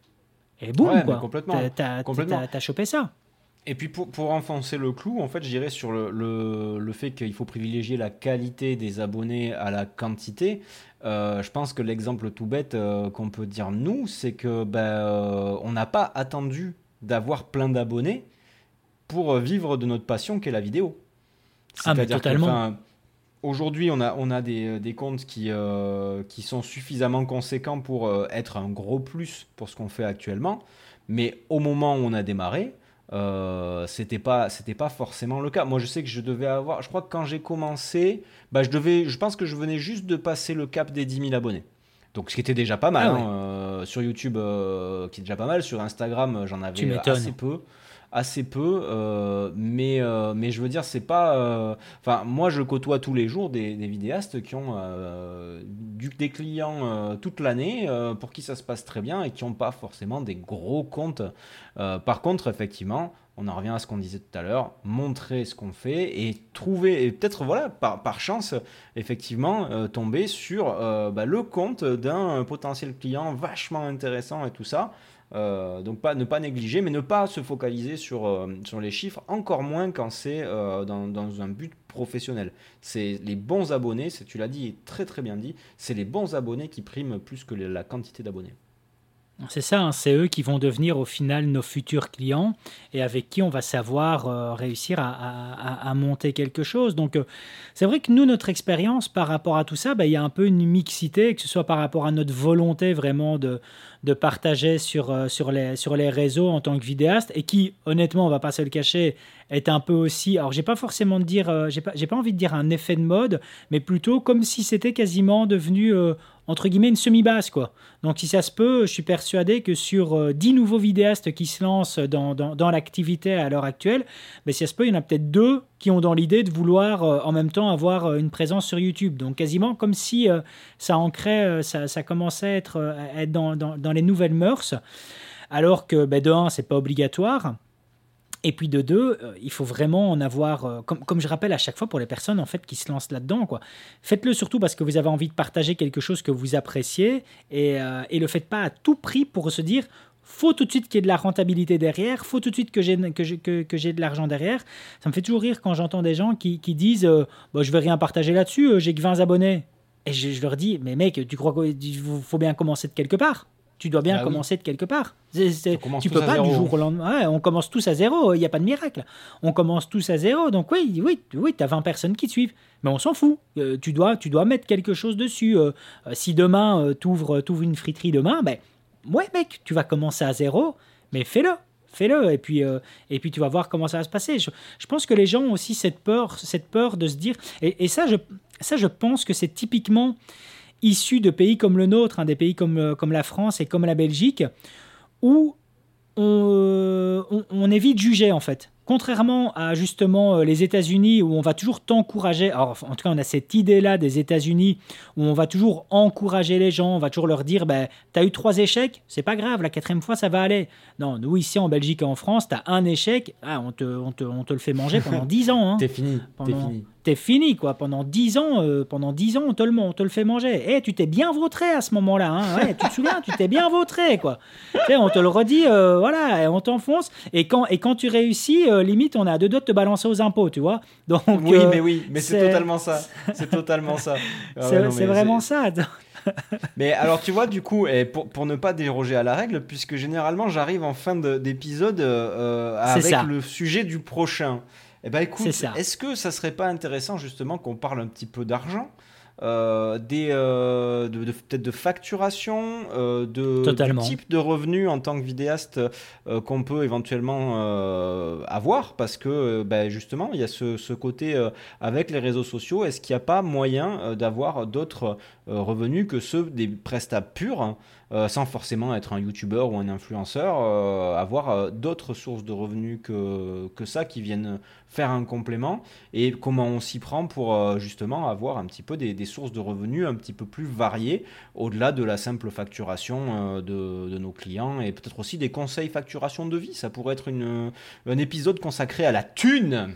Et boum, quoi. Complètement. T'as chopé ça. Et puis pour, pour, enfoncer le clou, en fait, je dirais sur le, le, le fait qu'il faut privilégier la qualité des abonnés à la quantité. Euh, je pense que l'exemple tout bête euh, qu'on peut dire nous, c'est que ben, euh, on n'a pas attendu d'avoir plein d'abonnés pour vivre de notre passion qui est la vidéo. Ah, mais totalement. Aujourd'hui, on a, on a des, des comptes qui, qui sont suffisamment conséquents pour être un gros plus pour ce qu'on fait actuellement. Mais au moment où on a démarré, euh, c'était pas c'était pas forcément le cas. Moi, je sais que je devais avoir. Je crois que quand j'ai commencé, bah, je devais. Je pense que je venais juste de passer le cap des 10 000 abonnés. Donc, ce qui était déjà pas mal. Ah hein, euh, sur YouTube, euh, qui est déjà pas mal. Sur Instagram, j'en avais assez peu assez peu, euh, mais, euh, mais je veux dire, c'est pas. Euh, enfin, moi, je côtoie tous les jours des, vidéastes qui ont du, des clients toute l'année pour qui ça se passe très bien et qui n'ont pas forcément des gros comptes. par contre, effectivement, on en revient à ce qu'on disait tout à l'heure, montrer ce qu'on fait et trouver, et peut-être voilà, par, par, chance, effectivement, tomber sur bah, le compte d'un potentiel client vachement intéressant et tout ça. Euh, donc ne pas négliger, mais ne pas se focaliser sur, euh, les chiffres, encore moins quand c'est euh, dans, dans, un but professionnel. C'est les bons abonnés, tu l'as dit très très bien dit, c'est les bons abonnés qui priment plus que la quantité d'abonnés. C'est ça, hein, c'est eux qui vont devenir au final nos futurs clients et avec qui on va savoir euh, réussir à, monter quelque chose. Donc euh, c'est vrai que nous, notre expérience par rapport à tout ça, bah, il y a un peu une mixité, que ce soit par rapport à notre volonté vraiment de, partager sur, euh, sur, les, réseaux en tant que vidéaste et qui, honnêtement, on va pas se le cacher, est un peu aussi, alors j'ai pas forcément de dire, j'ai pas envie de dire un effet de mode, mais plutôt comme si c'était quasiment devenu entre guillemets, une semi-base, quoi. Donc, si ça se peut, je suis persuadé que sur 10 nouveaux vidéastes qui se lancent dans, dans, l'activité à l'heure actuelle, ben, si ça se peut, il y en a peut-être deux qui ont dans l'idée de vouloir en même temps avoir une présence sur YouTube. Donc, quasiment comme si ça ancrait, ça, ça, commençait à être, être dans, dans, dans, les nouvelles mœurs, alors que, ben, de un, c'est pas obligatoire. Et puis de deux, euh, il faut vraiment en avoir, euh, comme, je rappelle à chaque fois pour les personnes en fait qui se lancent là-dedans, quoi. Faites-le surtout parce que vous avez envie de partager quelque chose que vous appréciez et, euh, et le faites pas à tout prix pour se dire faut tout de suite qu'il y ait de la rentabilité derrière, faut tout de suite que j'ai que, que, de l'argent derrière. Ça me fait toujours rire quand j'entends des gens qui, disent Je bah, je vais rien partager là-dessus, j'ai que 20 abonnés. Et je, je, leur dis mais mec, tu crois qu'il faut bien commencer de quelque part tu dois bien bah commencer de quelque part. tu peux pas du jour au lendemain. on commence tous à zéro, il n'y a pas de miracle. On commence tous à zéro, donc oui, oui, oui tu as 20 personnes qui te suivent. Mais on s'en fout. Euh, tu, dois, tu dois mettre quelque chose dessus. Euh, euh, si demain, tu ouvres, une friterie demain, ben, ouais, mec, tu vas commencer à zéro, mais fais-le. Fais-le et puis et puis tu vas voir comment ça va se passer. Je, pense que les gens ont aussi cette peur, cette peur de se dire et, et ça je ça je pense que c'est typiquement issus de pays comme le nôtre, hein, des pays comme, euh, comme la France et comme la Belgique, où on, euh, on est vite jugé en fait. Contrairement à justement euh, les États-Unis où on va toujours t'encourager, alors en tout cas on a cette idée-là des États-Unis où on va toujours encourager les gens, on va toujours leur dire ben, t'as eu trois échecs, c'est pas grave, la quatrième fois ça va aller. Non, nous ici en Belgique et en France, t'as un échec, ah, on, te, on, te, on, te, le fait manger pendant dix ans. Hein. T'es fini, t'es fini t'es fini, quoi. Pendant dix ans, euh, pendant dix ans, on te le, on te le fait manger. Eh, tu t'es bien vautré à ce moment-là, hein. tu te souviens, tu t'es bien vautré, quoi. on te le redit, euh, voilà, et on t'enfonce. Et quand, et quand tu réussis, euh, limite, on a deux doigts de te balancer aux impôts, tu vois. Donc, oui, mais oui, mais c'est totalement ça. C'est totalement ça. Ah c'est vraiment ça. mais alors, tu vois, du coup, et pour, pour, ne pas déroger à la règle, puisque généralement, j'arrive en fin d'épisode avec le sujet du prochain. Eh ben écoute, est-ce que ça serait pas intéressant justement qu'on parle un petit peu d'argent euh, des euh, de, peut-être de facturation, euh, de du type de revenus en tant que vidéaste qu'on peut éventuellement avoir, parce que ben, justement il y a ce, ce côté avec les réseaux sociaux. Est-ce qu'il n'y a pas moyen d'avoir d'autres revenus que ceux des prestats purs hein, euh, sans forcément être un youtubeur ou un influenceur, euh, avoir euh, d'autres sources de revenus que, que ça qui viennent faire un complément et comment on s'y prend pour justement avoir un petit peu des, des, sources de revenus un petit peu plus variées au-delà de la simple facturation de, de, nos clients et peut-être aussi des conseils facturation de vie. Ça pourrait être une, un épisode consacré à la thune.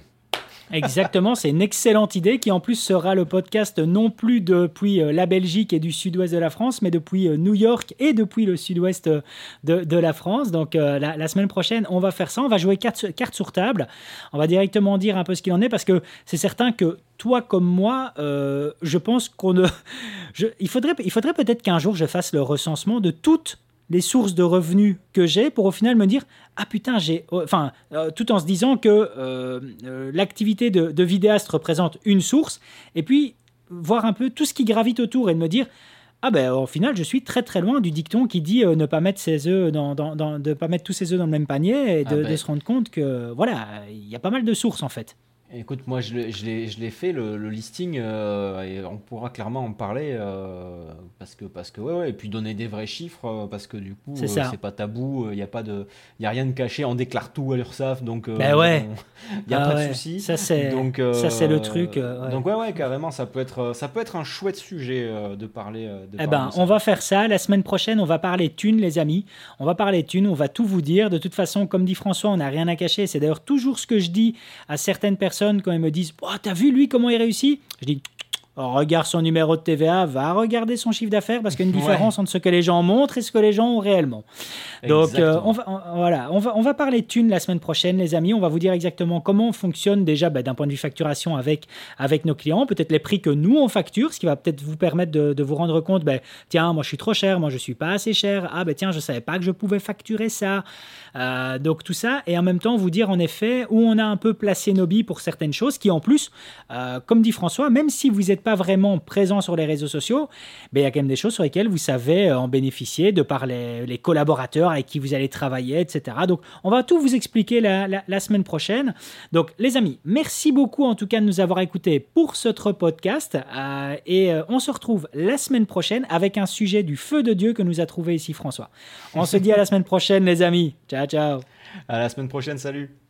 Exactement, c'est une excellente idée qui en plus sera le podcast non plus depuis euh, la Belgique et du sud-ouest de la France, mais depuis euh, New York et depuis le sud-ouest euh, de, la France. Donc la, semaine prochaine, on va faire ça, on va jouer carte, sur table, on va directement dire un peu ce qu'il en est parce que c'est certain que toi comme moi, je pense qu'on il faudrait, il faudrait peut-être qu'un jour je fasse le recensement de toutes les sources de revenus que j'ai pour au final me dire ah putain j'ai oh, enfin euh, tout en se disant que euh, euh, l'activité de, vidéaste représente une source et puis voir un peu tout ce qui gravite autour et de me dire ah ben au final je suis très très loin du dicton qui dit ne pas mettre ses œufs dans, de pas mettre tous ses œufs dans le même panier et de, ah ben. de se rendre compte que voilà il y a pas mal de sources en fait Écoute, moi je l'ai fait le, listing euh, et on pourra clairement en parler euh, parce que parce que ouais, ouais, et puis donner des vrais chiffres euh, parce que du coup c'est pas tabou, il n'y a pas de il y a rien de caché, on déclare tout à l'URSSAF donc ben ouais. il n'y a ah pas de souci. Ça c'est donc ça c'est le truc. Donc ouais ouais carrément ça peut être ça peut être un chouette sujet de parler. De eh ben on va faire ça la semaine prochaine, on va parler thunes les amis, on va parler thunes, on va tout vous dire. De toute façon comme dit François, on n'a rien à cacher. C'est d'ailleurs toujours ce que je dis à certaines personnes quand ils me disent oh, T'as vu lui comment il réussit? Je dis regarde son numéro de TVA, va regarder son chiffre d'affaires parce qu'il y a une différence entre ce que les gens montrent et ce que les gens ont réellement. Donc euh, on va, voilà, on va, on va parler de thunes la semaine prochaine, les amis. On va vous dire exactement comment on fonctionne déjà bah, d'un point de vue facturation avec, avec nos clients, peut-être les prix que nous on facture, ce qui va peut-être vous permettre de, vous rendre compte, bah, tiens, moi je suis trop cher, moi je suis pas assez cher, ah ben tiens, je savais pas que je pouvais facturer ça. Euh, donc tout ça, et en même temps vous dire en effet où on a un peu placé nos billes pour certaines choses qui en plus, euh, comme dit François, même si vous êtes pas vraiment présent sur les réseaux sociaux, ben, il y a quand même des choses sur lesquelles vous savez euh, en bénéficier de par les, collaborateurs avec qui vous allez travailler, etc. Donc, on va tout vous expliquer la, semaine prochaine. Donc, les amis, merci beaucoup en tout cas de nous avoir écoutés pour ce podcast. Euh, et on se retrouve la semaine prochaine avec un sujet du feu de Dieu que nous a trouvé ici François. On se dit à la semaine prochaine, les amis. Ciao, ciao. À la semaine prochaine, salut.